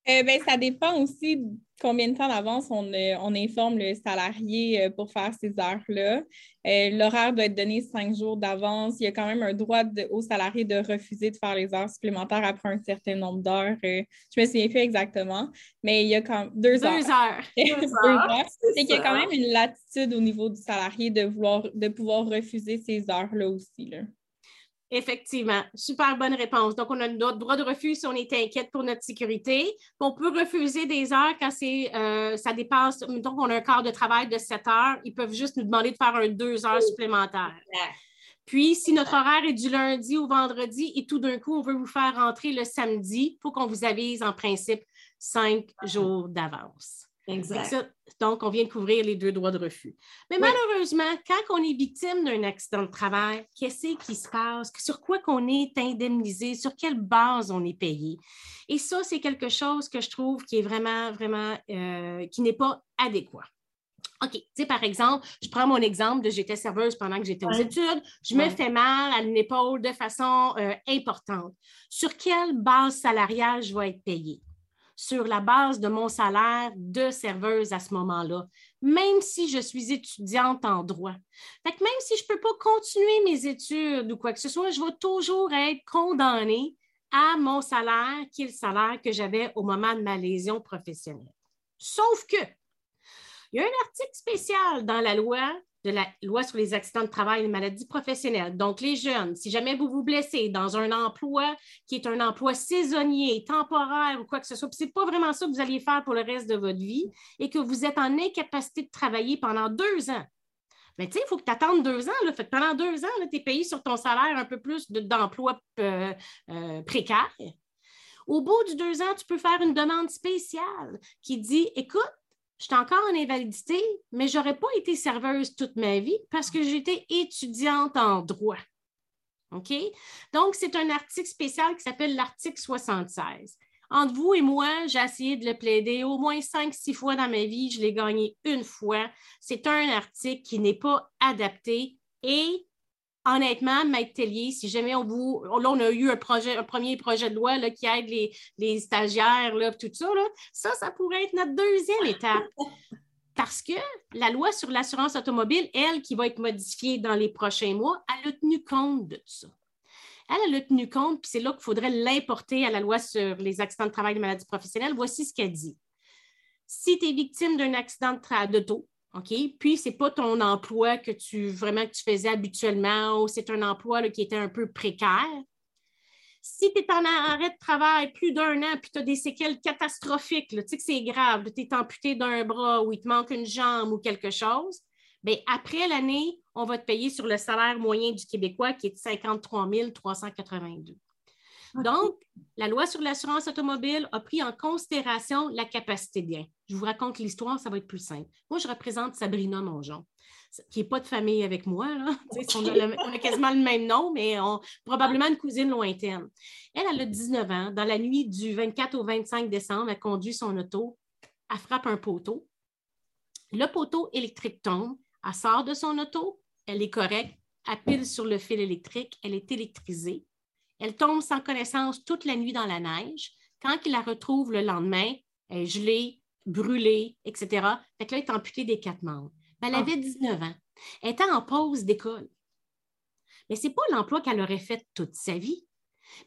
Euh, ben, ça dépend aussi combien de temps d'avance on, euh, on, informe le salarié euh, pour faire ces heures-là. L'horaire doit être donné cinq jours d'avance. Il y a quand même un droit au salarié de refuser de faire les heures supplémentaires après un certain nombre d'heures. je ne me souviens plus exactement, mais il y a quand même deux, heures. heures. C'est qu'il y a quand même une latitude au niveau du salarié de, vouloir, de pouvoir refuser ces heures-là aussi. Là. Effectivement, super bonne réponse. Donc, on a notre droit de refus si on est inquiète pour notre sécurité. On peut refuser des heures quand euh, ça dépasse, donc on a un quart de travail de 7 heures, ils peuvent juste nous demander de faire un 2 heures supplémentaires. Puis, si notre horaire est du lundi au vendredi et tout d'un coup, on veut vous faire rentrer le samedi, il faut qu'on vous avise en principe cinq jours d'avance. Exact. donc, on vient de couvrir les deux droits de refus. Mais malheureusement, quand on est victime d'un accident de travail, qu'est-ce qui se passe? Sur quoi qu'on est indemnisé? Sur quelle base on est payé? Et ça, c'est quelque chose que je trouve qui est vraiment, vraiment, euh, qui n'est pas adéquat. OK, tu sais, par exemple, je prends mon exemple de j'étais serveuse pendant que j'étais aux études, je me fais mal à l'épaule de façon euh, importante. Sur quelle base salariale je vais être payée? Sur la base de mon salaire de serveuse à ce moment-là, même si je suis étudiante en droit. Fait même si je ne peux pas continuer mes études ou quoi que ce soit, je vais toujours être condamnée à mon salaire, qui est le salaire que j'avais au moment de ma lésion professionnelle. Sauf que, il y a un article spécial dans la loi de la loi sur les accidents de travail et les maladies professionnelles. Donc, les jeunes, si jamais vous vous blessez dans un emploi qui est un emploi saisonnier, temporaire ou quoi que ce soit, ce n'est pas vraiment ça que vous alliez faire pour le reste de votre vie et que vous êtes en incapacité de travailler pendant deux ans. Mais tu sais, il faut que tu attendes deux ans. Pendant deux ans, tu es payé sur ton salaire un peu plus d'emploi euh, euh, précaire. Au bout de deux ans, tu peux faire une demande spéciale qui dit Écoute, je suis encore en invalidité, mais je n'aurais pas été serveuse toute ma vie parce que j'étais étudiante en droit. OK? Donc, c'est un article spécial qui s'appelle l'article 76. Entre vous et moi, j'ai essayé de le plaider au moins cinq, six fois dans ma vie. Je l'ai gagné une fois. C'est un article qui n'est pas adapté et honnêtement, Maître Tellier, si jamais on vous. Là, on a eu un, projet, un premier projet de loi là, qui aide les, stagiaires, là, tout ça, là, ça, ça pourrait être notre deuxième étape. Parce que la loi sur l'assurance automobile, elle, qui va être modifiée dans les prochains mois, elle a tenu compte de tout ça. Elle, elle a tenu compte, puis c'est là qu'il faudrait l'importer à la loi sur les accidents de travail et maladies professionnelles. Voici ce qu'elle dit. Si tu es victime d'un accident d'auto, OK? Puis, ce n'est pas ton emploi que tu vraiment faisais habituellement ou c'est un emploi qui était un peu précaire. Si tu es en arrêt de travail plus d'un an puis tu as des séquelles catastrophiques, tu sais que c'est grave, tu es amputé d'un bras ou il te manque une jambe ou quelque chose, bien, après l'année, on va te payer sur le salaire moyen du Québécois qui est de 53 382. Donc, la loi sur l'assurance automobile a pris en considération la capacité de bien. Je vous raconte l'histoire, ça va être plus simple. Moi, je représente Sabrina Mongeon, qui n'est pas de famille avec moi. On, a quasiment le même nom, mais probablement une cousine lointaine. Elle, elle a 19 ans. Dans la nuit du 24 au 25 décembre, elle conduit son auto, elle frappe un poteau. Le poteau électrique tombe, elle sort de son auto, elle est correcte, elle pile sur le fil électrique, elle est électrisée. Elle tombe sans connaissance toute la nuit dans la neige. Quand il la retrouve le lendemain, elle est gelée, brûlée, etc. Fait que là, elle est amputée des quatre membres. Elle ah. avait 19 ans. Elle était en pause d'école. Mais ce n'est pas l'emploi qu'elle aurait fait toute sa vie.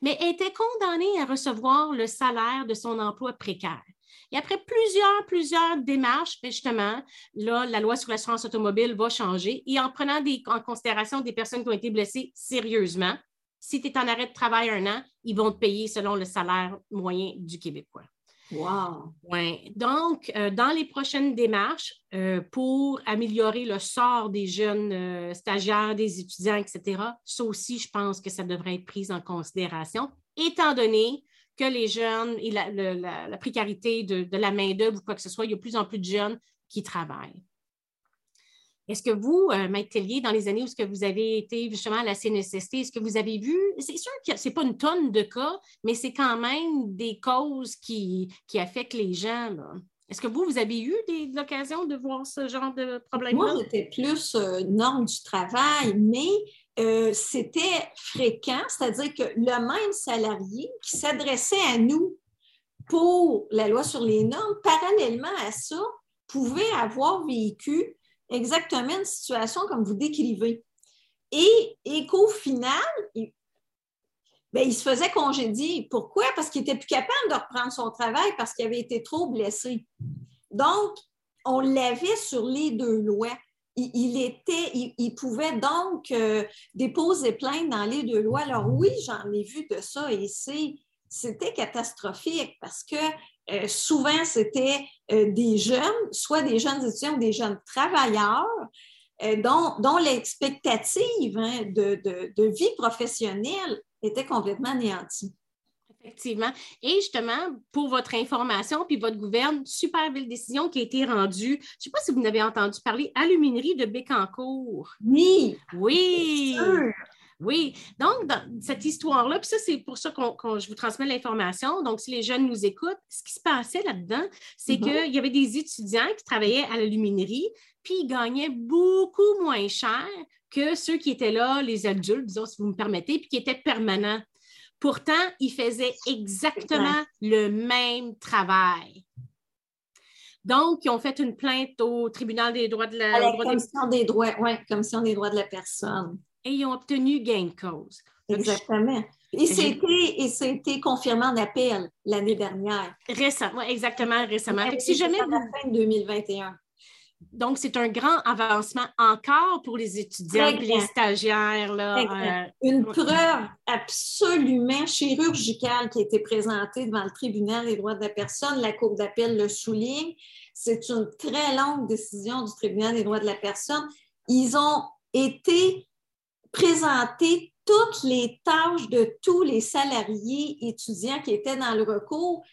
Mais elle était condamnée à recevoir le salaire de son emploi précaire. Et après plusieurs, plusieurs démarches, ben, justement, là, la loi sur l'assurance automobile va changer. Et en prenant en considération des personnes qui ont été blessées sérieusement, si tu es en arrêt de travail un an, ils vont te payer selon le salaire moyen du Québécois. Wow! Ouais. Donc, euh, dans les prochaines démarches, euh, pour améliorer le sort des jeunes euh, stagiaires, des étudiants, etc., ça aussi, je pense que ça devrait être pris en considération, étant donné que les jeunes et la, précarité de, de la main-d'œuvre ou quoi que ce soit, il y a de plus en plus de jeunes qui travaillent. Est-ce que vous, euh, Maître Tellier, dans les années où ce que vous avez été justement à la CNSST, est-ce que vous avez vu, c'est sûr que ce n'est pas une tonne de cas, mais c'est quand même des causes qui, qui affectent les gens. Est-ce que vous, vous avez eu l'occasion de voir ce genre de problème-là? Moi, j'étais plus euh, norme du travail, mais euh, c'était fréquent, c'est-à-dire que le même salarié qui s'adressait à nous pour la loi sur les normes, parallèlement à ça, pouvait avoir vécu exactement une situation comme vous décrivez. Et, et qu'au final, il, ben, il se faisait congédier. Pourquoi? Parce qu'il n'était plus capable de reprendre son travail parce qu'il avait été trop blessé. Donc, on l'avait sur les deux lois. Il, était, il, pouvait donc euh, déposer plainte dans les deux lois. Alors oui, j'en ai vu de ça et c'était catastrophique parce que euh, souvent, c'était euh, des jeunes, soit des jeunes étudiants ou des jeunes travailleurs, euh, dont, l'expectative hein, de, vie professionnelle était complètement anéantie. Effectivement. Et justement, pour votre information, puis votre gouverne, super belle décision qui a été rendue. Je ne sais pas si vous n'avez entendu parler, Aluminerie de Bécancourt. Oui. Oui. Oui, donc dans cette histoire-là, puis ça, c'est pour ça que je vous transmets l'information. Donc, si les jeunes nous écoutent, ce qui se passait là-dedans, c'est mm-hmm. qu'il y avait des étudiants qui travaillaient à l'aluminerie, puis ils gagnaient beaucoup moins cher que ceux qui étaient là, les adultes, disons, si vous me permettez, puis qui étaient permanents. Pourtant, ils faisaient exactement le même travail. Donc, ils ont fait une plainte au tribunal des droits de la... À la commission des droits, oui, commission des droits de la personne et ils ont obtenu gain de cause. Exactement. Et été confirmé en appel l'année dernière. Récemment, exactement, récemment. si jamais la fin 2021. Donc, c'est un grand avancement encore pour les étudiants et les stagiaires. Là, euh, Une preuve absolument chirurgicale qui a été présentée devant le tribunal des droits de la personne. La Cour d'appel le souligne. C'est une très longue décision du tribunal des droits de la personne. Ils ont été présenter toutes les tâches de tous les salariés étudiants qui étaient dans le recours.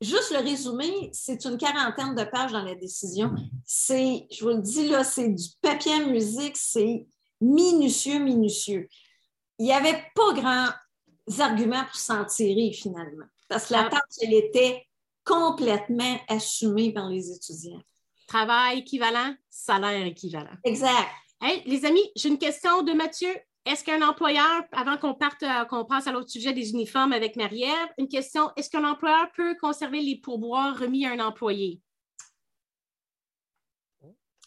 Juste le résumé, c'est une quarantaine de pages dans la décision. C'est, je vous le dis là, c'est du papier à musique, c'est minutieux, minutieux. Il n'y avait pas grands arguments pour s'en tirer finalement, parce que la ah. tâche, elle était complètement assumée par les étudiants. Travail équivalent, salaire équivalent. Exact les amis, j'ai une question de Mathieu. Est-ce qu'un employeur, avant qu'on parte, euh, qu'on passe à l'autre sujet des uniformes avec Marie-Ève, une question, est-ce qu'un employeur peut conserver les pourboires remis à un employé?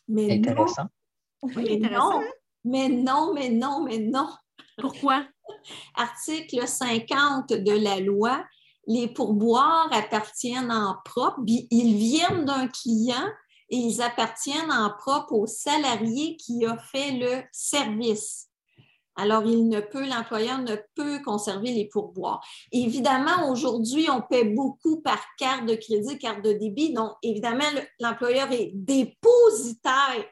Mais intéressant. Non. Mais non, mais non, mais non, mais non. Pourquoi? Article 50 de la loi, les pourboires appartiennent en propre, ils viennent d'un client et ils appartiennent en propre au salarié qui a fait le service. Alors, il ne peut, l'employeur ne peut conserver les pourboires. Évidemment, aujourd'hui, on paie beaucoup par carte de crédit, carte de débit. Donc, évidemment, l'employeur est dépositaire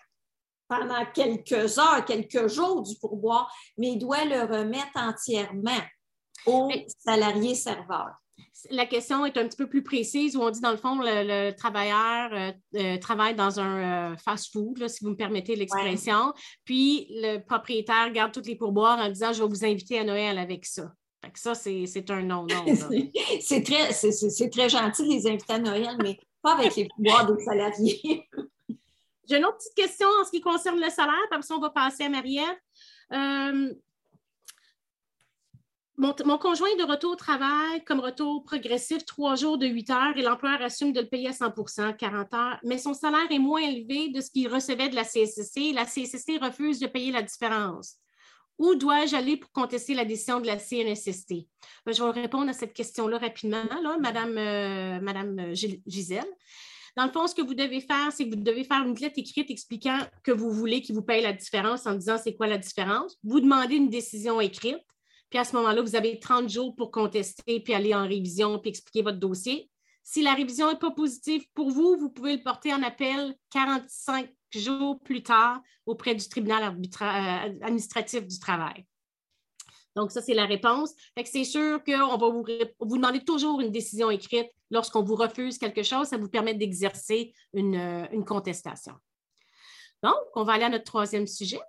pendant quelques heures, quelques jours du pourboire, mais il doit le remettre entièrement au salarié serveur la question est un petit peu plus précise où on dit, dans le fond, le, travailleur euh, euh, travaille dans un euh, fast-food, si vous me permettez l'expression, puis le propriétaire garde tous les pourboires en disant, je vais vous inviter à Noël avec ça. ça, c'est un non-non. c'est très, très gentil de les inviter à Noël, mais pas avec les pourboires des salariés. J'ai une autre petite question en ce qui concerne le salaire, comme ça on va passer à Marielle. Mon, conjoint de retour au travail comme retour progressif, trois jours de 8 heures, et l'employeur assume de le payer à 100% 40 heures, mais son salaire est moins élevé de ce qu'il recevait de la CSSC. La CSSC refuse de payer la différence. Où dois-je aller pour contester la décision de la CNSST? Ben, je vais répondre à cette question-là rapidement, là, Madame, euh, Madame Gisèle. Dans le fond, ce que vous devez faire, c'est que vous devez faire une lettre écrite expliquant que vous voulez qu'il vous paye la différence en disant c'est quoi la différence. Vous demandez une décision écrite. Puis à ce moment-là, vous avez 30 jours pour contester, puis aller en révision, puis expliquer votre dossier. Si la révision n'est pas positive pour vous, vous pouvez le porter en appel 45 jours plus tard auprès du tribunal euh, administratif du travail. Donc, ça, c'est la réponse. c'est sûr qu'on va vous, demander toujours une décision écrite lorsqu'on vous refuse quelque chose. Ça vous permet d'exercer une, euh, une contestation. Donc, on va aller à notre troisième sujet.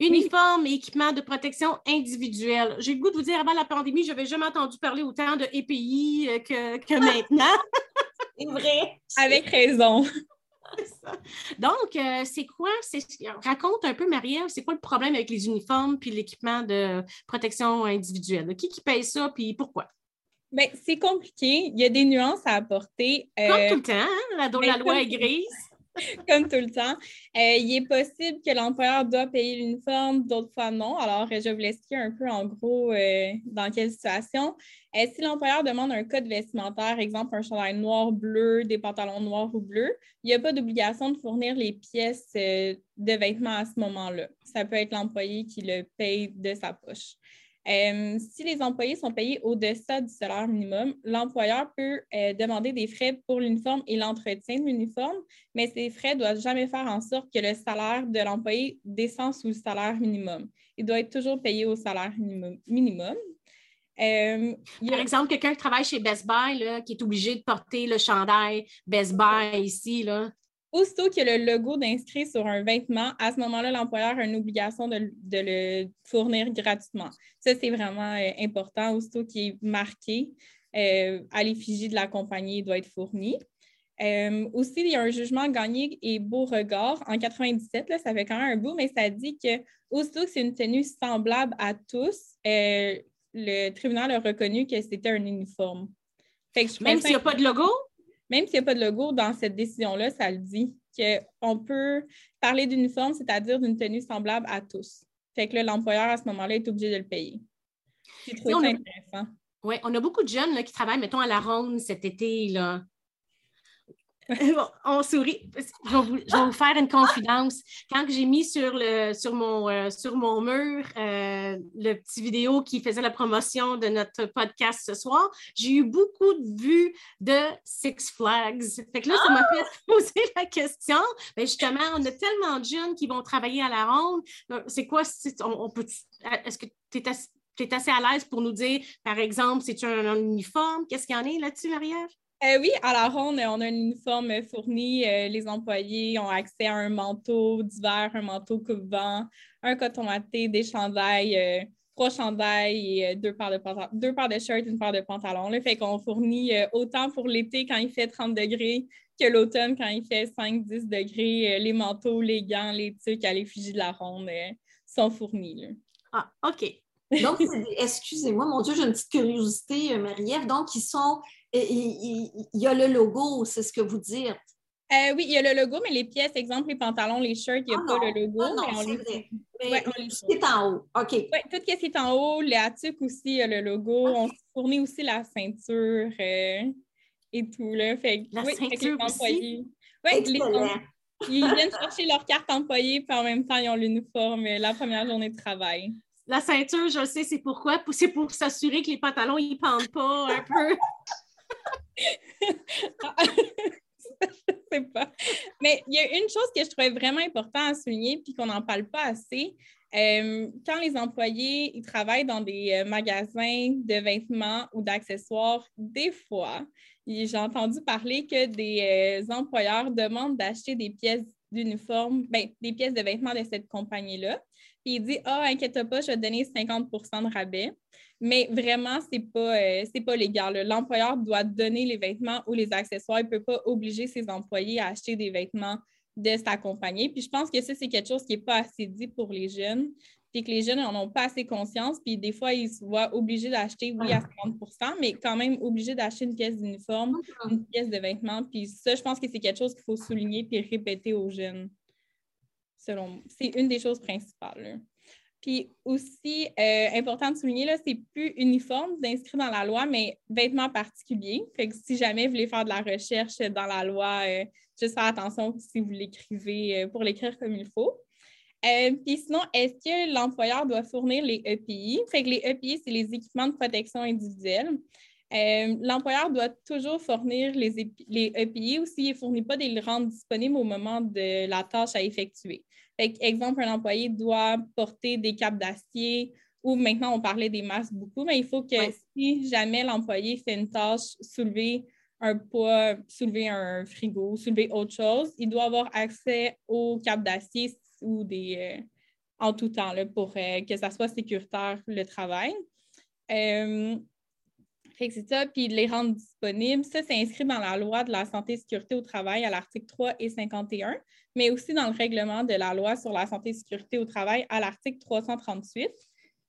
Uniforme et équipement de protection individuelle. J'ai le goût de vous dire, avant la pandémie, je n'avais jamais entendu parler autant de EPI euh, que, que maintenant. C'est vrai. Avec raison. Donc, euh, c'est quoi? Raconte un peu, Marielle, c'est quoi le problème avec les uniformes puis l'équipement de protection individuelle? Qui qui paye ça puis pourquoi? Bien, c'est compliqué. Il y a des nuances à apporter. Comme euh, tout le temps, hein? la, la loi est grise. comme tout le temps. Euh, il est possible que l'employeur doit payer l'uniforme, d'autres fois non. Alors, je vais vous expliquer un peu en gros euh, dans quelle situation. Euh, si l'employeur demande un code vestimentaire, exemple un chandail noir, bleu, des pantalons noirs ou bleus, il n'y a pas d'obligation de fournir les pièces de vêtements à ce moment-là. Ça peut être l'employé qui le paye de sa poche. Euh, si les employés sont payés au-deçà du salaire minimum, l'employeur peut euh, demander des frais pour l'uniforme et l'entretien de l'uniforme, mais ces frais doivent jamais faire en sorte que le salaire de l'employé descend sous le salaire minimum. Il doit être toujours payé au salaire minimum. Euh, Par exemple, quelqu'un qui travaille chez Best Buy, qui est obligé de porter le chandail Best Buy ici, là, Aussitôt qu'il y a le logo d'inscrit sur un vêtement, à ce moment-là, l'employeur a une obligation de, le fournir gratuitement. Ça, c'est vraiment euh, important. Aussitôt qu'il est marqué euh, à l'effigie de la compagnie, il doit être fourni. Euh, aussi, il y a un jugement gagné et beau regard en 97, là, ça fait quand même un bout, mais ça dit que aussitôt que c'est une tenue semblable à tous, le tribunal a reconnu que c'était un uniforme. Même s'il n'y a pas de logo? Même s'il n'y a pas de logo dans cette décision-là, ça le dit qu'on peut parler d'uniforme, c'est-à-dire d'une tenue semblable à tous. Fait que l'employeur, à ce moment-là, est obligé de le payer. C'est trop intéressant. Oui, on a beaucoup de jeunes là, qui travaillent, mettons, à la ronde cet été. Là. on sourit. Je vais, vous, faire une confidence. Quand j'ai mis sur, le, sur, mon, euh, sur mon mur euh, le petit vidéo qui faisait la promotion de notre podcast ce soir, j'ai eu beaucoup de vues de Six Flags. Fait que là, ça m'a fait poser la question. Mais ben, justement, on a tellement de jeunes qui vont travailler à la ronde. C'est quoi? On, peut, est-ce que tu es, assez à l'aise pour nous dire, par exemple, c'est un, un uniforme? Qu'est-ce qu'il y en a là-dessus, Marie-Ève? Euh, oui, à la ronde, on a un uniforme fourni. Euh, les employés ont accès à un manteau d'hiver, un manteau coupe-vent, un coton maté, des chandails, euh, trois chandails et deux paires de deux paires de shirts, une paire de pantalons. Le fait qu'on fournit autant pour l'été quand il fait 30 degrés que l'automne quand il fait 5-10 degrés. les manteaux, les gants, les tucs à l'effigie de la ronde sont fournis. Ah, OK. Donc, excusez-moi, mon Dieu, j'ai une petite curiosité, Marie-Ève. Donc, ils sont il, y a le logo, c'est ce que vous dites. Euh, oui, il y a le logo, mais les pièces, exemple, les pantalons, les shirts, il n'y a ah pas le logo. Ah non, mais on les... Mais c'est en haut. OK. Oui, tout ce qui est en haut, les attiques aussi, il y a le logo. On fournit aussi la ceinture euh, et tout. Là. Fait, la ceinture aussi? Oui, ils viennent chercher leur carte employée, puis en même temps, ils ont l'uniforme euh, la première journée de travail. La ceinture, je sais, c'est pourquoi? C'est pour s'assurer que les pantalons, ils ne pendent pas un peu. je Mais il y a une chose que je trouvais vraiment important à souligner puis qu'on n'en parle pas assez. Euh, quand les employés ils travaillent dans des euh, magasins de vêtements ou d'accessoires, des fois, j'ai entendu parler que des euh, employeurs demandent d'acheter des pièces d'uniforme, ben, des pièces de vêtements de cette compagnie-là. Puis il dit Ah, oh, inquiète pas, je vais te donner 50% de rabais. Mais vraiment, ce n'est pas, euh, pas légal. L'employeur doit donner les vêtements ou les accessoires. Il ne peut pas obliger ses employés à acheter des vêtements de sa compagnie. Puis je pense que ça, c'est quelque chose qui n'est pas assez dit pour les jeunes. Puis que les jeunes n'en ont pas assez conscience. Puis des fois, ils se voient obligés d'acheter, oui, à 30% mais quand même obligés d'acheter une pièce d'uniforme, une pièce de vêtements. Puis ça, je pense que c'est quelque chose qu'il faut souligner puis répéter aux jeunes. Selon c'est une des choses principales. Puis aussi, euh, important de souligner, là, c'est plus uniforme d'inscrire dans la loi, mais vêtements particuliers. Fait que si jamais vous voulez faire de la recherche dans la loi, euh, juste faire attention si vous l'écrivez euh, pour l'écrire comme il faut. puis sinon, est-ce que l'employeur doit fournir les EPI? Fait que les EPI, c'est les équipements de protection individuelle. l'employeur doit toujours fournir les, EPI ou s'il ne fournit pas, de les rendre disponibles au moment de la tâche à effectuer exemple, un employé doit porter des capes d'acier ou maintenant on parlait des masques beaucoup, mais il faut que si jamais l'employé fait une tâche soulevée un poids, soulever un frigo, soulever autre chose, il doit avoir accès aux câbles d'acier ou des euh, en tout temps là, pour euh, que ça soit sécuritaire le travail. Euh, c'est ça, puis les rendre disponibles. Ça, c'est inscrit dans la loi de la santé et sécurité au travail à l'article 3 et 51, mais aussi dans le règlement de la loi sur la santé et sécurité au travail à l'article 338.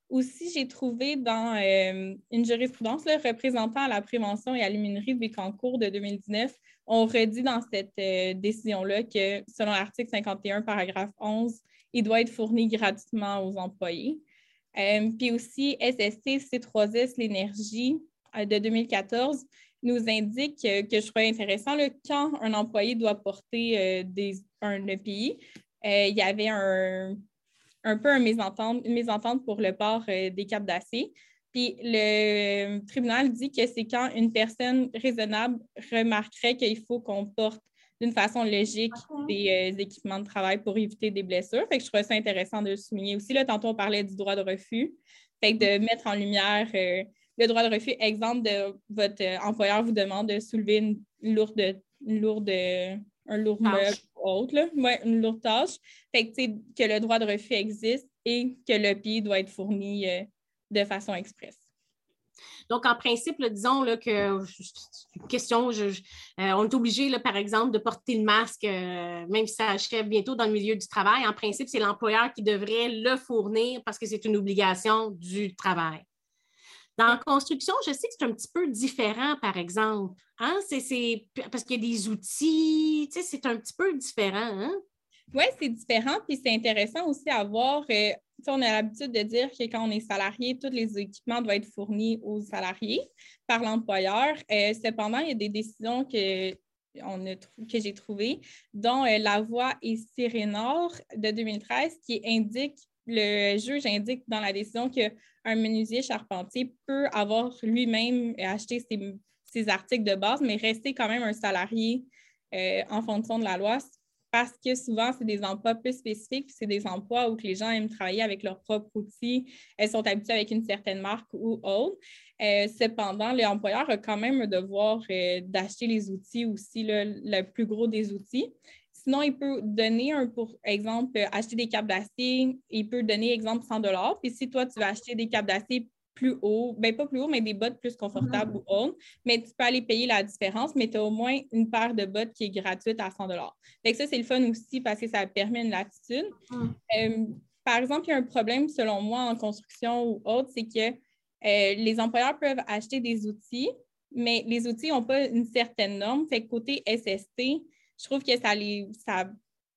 Aussi, j'ai trouvé dans euh, une jurisprudence, le représentant à la prévention et à l'immunerie de Bécancourt de 2019, on redit dans cette euh, décision-là que, selon l'article 51, paragraphe 11, il doit être fourni gratuitement aux employés. Euh, puis aussi, SST C3S, l'énergie de 2014, nous indique que je trouvais intéressant, là, quand un employé doit porter des, un EPI, il y avait un, un peu une mésentente pour le port euh, des câbles d'acier. Puis le tribunal dit que c'est quand une personne raisonnable remarquerait qu'il faut qu'on porte d'une façon logique des euh, équipements de travail pour éviter des blessures. Fait que je trouvais ça intéressant de le souligner aussi. Là, tantôt, on parlait du droit de refus. Fait que de mettre en lumière euh, le droit de refus. Exemple de votre employeur vous demande de soulever une lourde, une lourde un lourd meuble ou autre, une lourde tâche. Fait que, que le droit de refus existe et que le pied doit être fourni euh, de façon expresse. Donc, en principe, disons là, que, question, euh, on est obligé, par exemple, de porter le masque, euh, même si ça achève bientôt dans le milieu du travail. En principe, c'est l'employeur qui devrait le fournir parce que c'est une obligation du travail. Dans la construction, je sais que c'est un petit peu différent, par exemple. Hein? C'est, parce qu'il y a des outils, c'est un petit peu différent. Hein? Oui, c'est différent, puis c'est intéressant aussi à voir. Euh, on a l'habitude de dire que quand on est salarié, tous les équipements doivent être fournis aux salariés par l'employeur. Euh, cependant, il y a des décisions que, on a, que j'ai trouvées, dont euh, la voie et Sirénor de 2013 qui indique le juge indique dans la décision qu'un menuisier charpentier peut avoir lui-même acheté ses, articles de base, mais rester quand même un salarié euh, en fonction de la loi parce que souvent, c'est des emplois plus spécifiques, c'est des emplois où les gens aiment travailler avec leurs propres outils, elles sont habituées avec une certaine marque ou autre. Euh, cependant, l'employeur a quand même le devoir euh, d'acheter les outils aussi, le plus gros des outils. Sinon, il peut donner un, pour exemple, euh, acheter des câbles d'acier, il peut donner, exemple, 100 Puis si toi, tu veux acheter des câbles d'acier plus haut, bien pas plus haut, mais des bottes plus confortables ou autres, mais tu peux aller payer la différence, mais tu as au moins une paire de bottes qui est gratuite à 100 Fait que ça, c'est le fun aussi parce que ça permet une latitude. Euh, par exemple, il y a un problème, selon moi, en construction ou autre, c'est que euh, les employeurs peuvent acheter des outils, mais les outils n'ont pas une certaine norme. Fait que côté SST, je trouve que ça, les, ça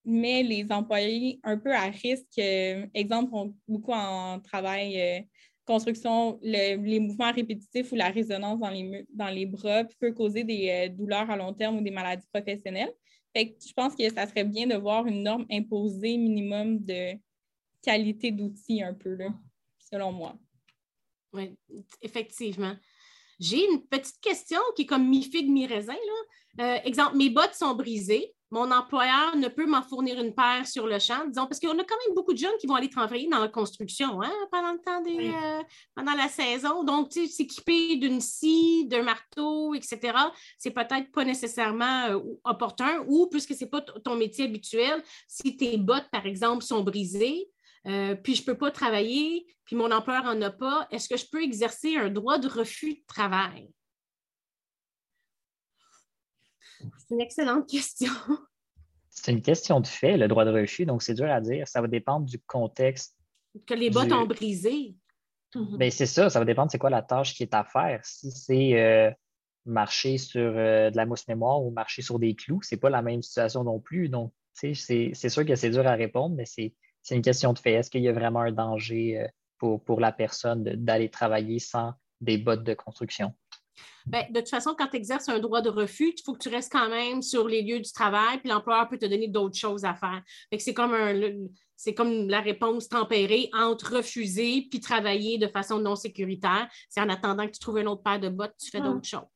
met les employés un peu à risque. Exemple, beaucoup en travail euh, construction, les mouvements répétitifs ou la résonance dans les, dans les bras peut causer des euh, douleurs à long terme ou des maladies professionnelles. je pense que ça serait bien de voir une norme imposée minimum de qualité d'outils un peu, là, selon moi. Oui, effectivement. J'ai une petite question qui est comme mi-figue, mi-raisin. Euh, exemple, mes bottes sont brisées. Mon employeur ne peut m'en fournir une paire sur le champ, disons, parce qu'on a quand même beaucoup de jeunes qui vont aller travailler dans la construction hein, pendant le temps des, euh, pendant la saison. Donc, tu sais, s'équiper d'une scie, d'un marteau, etc., c'est peut-être pas nécessairement euh, opportun ou puisque ce n'est pas ton métier habituel, si tes bottes, par exemple, sont brisées, euh, puis je ne peux pas travailler, puis mon employeur n'en a pas, est-ce que je peux exercer un droit de refus de travail? C'est une excellente question. C'est une question de fait, le droit de refus, donc c'est dur à dire. Ça va dépendre du contexte. Que les bottes ont brisé. Ben, c'est ça, ça va dépendre c'est quoi la tâche qui est à faire. Si c'est euh, marcher sur euh, de la mousse mémoire ou marcher sur des clous, c'est pas la même situation non plus. Donc, c'est sûr que c'est dur à répondre, mais c'est c'est une question de fait. Est-ce qu'il y a vraiment un danger euh, pour, pour la personne d'aller travailler sans des bottes de construction? Bien, de toute façon, quand tu exerces un droit de refus, il faut que tu restes quand même sur les lieux du travail, puis l'employeur peut te donner d'autres choses à faire. C'est comme, c'est comme la réponse tempérée entre refuser puis travailler de façon non sécuritaire. C'est en attendant que tu trouves une autre paire de bottes, tu fais ah. d'autres choses.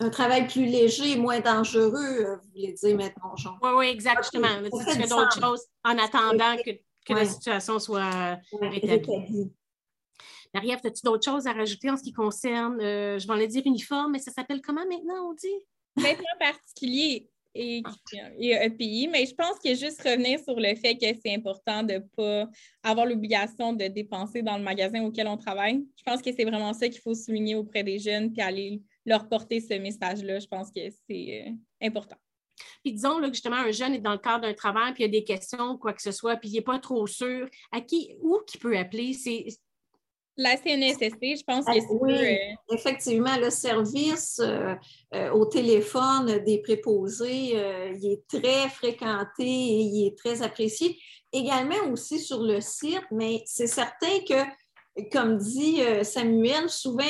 Un travail plus léger, moins dangereux, euh, vous voulez dire, maintenant, Jean? Oui, oui, exactement. tu fais d'autres choses en attendant que que la situation soit rétablie. Marie-Ève, as-tu d'autres choses à rajouter en ce qui concerne, euh, je vais le dire uniforme, mais ça s'appelle comment maintenant, on dit? vêtements particuliers et, et EPI, mais je pense que juste revenir sur le fait que c'est important de ne pas avoir l'obligation de dépenser dans le magasin auquel on travaille. Je pense que c'est vraiment ça qu'il faut souligner auprès des jeunes puis aller leur porter ce message-là. Je pense que c'est euh, important. Puis disons là, que justement, un jeune est dans le cadre d'un travail, puis il y a des questions, quoi que ce soit, puis il n'est pas trop sûr. À qui, où qui peut appeler? C'est la CNSST, je pense que c'est. Oui, euh, effectivement, le service euh, euh, au téléphone des préposés, il est très fréquenté et il est très apprécié. Également aussi sur le site, mais c'est certain que, comme dit Samuel, souvent,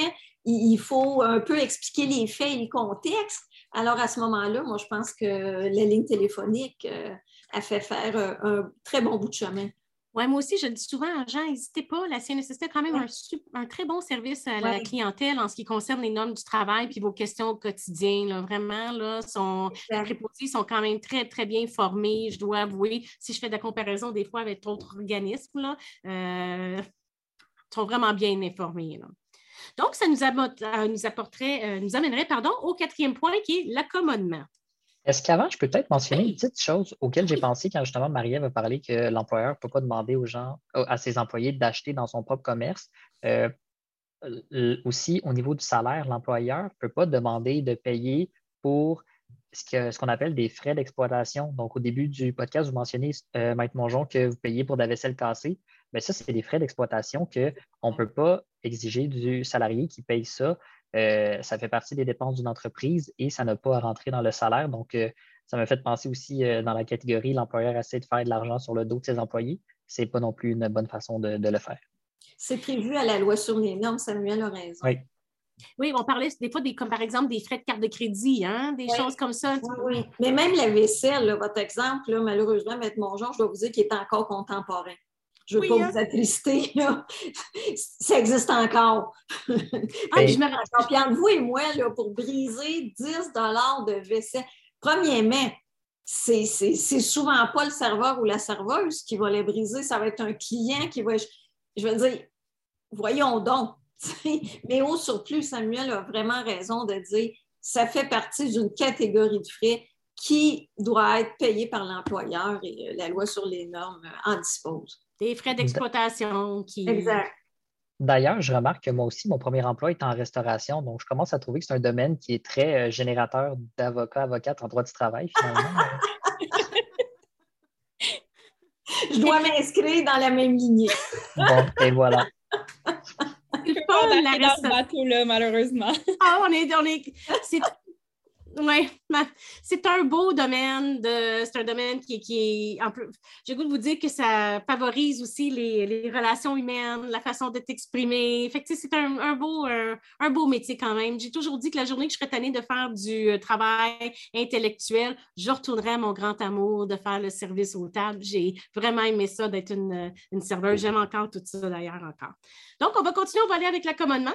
il faut un peu expliquer les faits et les contextes. Alors, à ce moment-là, moi, je pense que la ligne téléphonique a fait faire un très bon bout de chemin. Oui, moi aussi, je dis souvent aux gens, n'hésitez pas, la CNSST a quand même un, très bon service à la clientèle en ce qui concerne les normes du travail puis vos questions au quotidien. Vraiment, là, sont, les préposés sont quand même très, très bien formés, je dois avouer. Si je fais de la comparaison des fois avec d'autres organismes, là, euh, sont vraiment bien informés. Donc, ça nous, euh, nous, apporterait, euh, nous amènerait pardon, au quatrième point qui est l'accommodement. Est-ce qu'avant, je peux peut-être mentionner une petite chose auquel j'ai pensé quand justement Marie-Ève a parlé que l'employeur ne peut pas demander aux gens, à ses employés d'acheter dans son propre commerce. Euh, aussi, au niveau du salaire, l'employeur ne peut pas demander de payer pour ce qu'on appelle des frais d'exploitation. Donc, au début du podcast, vous mentionnez, euh, Maître Mongeon, que vous payez pour de la vaisselle cassée. Mais ça, c'est des frais d'exploitation qu'on ne peut pas exiger du salarié qui paye ça euh, ça fait partie des dépenses d'une entreprise et ça n'a pas à rentrer dans le salaire. Donc, euh, ça m'a fait penser aussi euh, dans la catégorie l'employeur essaie de faire de l'argent sur le dos de ses employés. Ce n'est pas non plus une bonne façon de, le faire. C'est prévu à la loi sur les normes, Samuel a raison. Oui. Oui, on parlait des fois des, comme par exemple des frais de carte de crédit, hein, des choses comme ça. Oui, oui, Mais même la vaisselle, votre exemple, malheureusement, M. Mongeon, je dois vous dire qu'il est encore contemporain. Je ne veux pas hein? vous atttrister, ça existe encore. ah, je me entre vous et moi, là, pour briser 10 de vaisselle, premièrement, c'est souvent pas le serveur ou la serveuse qui va les briser, ça va être un client qui va. Je vais dire, voyons donc. Mais au surplus, Samuel a vraiment raison de dire ça fait partie d'une catégorie de frais qui doit être payée par l'employeur et euh, la loi sur les normes en dispose. Des frais d'exploitation qui. Exact. D'ailleurs, je remarque que moi aussi, mon premier emploi est en restauration, donc je commence à trouver que c'est un domaine qui est très euh, générateur d'avocats, avocates en droit du travail, finalement. je dois m'inscrire dans la même lignée. bon, et voilà. C'est pas la bateau là, malheureusement. Ah, on est, on est, c'est un beau domaine. C'est un domaine qui, qui est. J'ai goût de vous dire que ça favorise aussi les, relations humaines, la façon de t'exprimer. Fait c'est un, beau, un, beau métier quand même. J'ai toujours dit que la journée que je serais tannée de faire du euh, travail intellectuel, je retournerais à mon grand amour de faire le service aux tables. J'ai vraiment aimé ça d'être une, une serveuse. J'aime encore tout ça d'ailleurs encore. Donc, on va continuer, on va aller avec l'accommodement.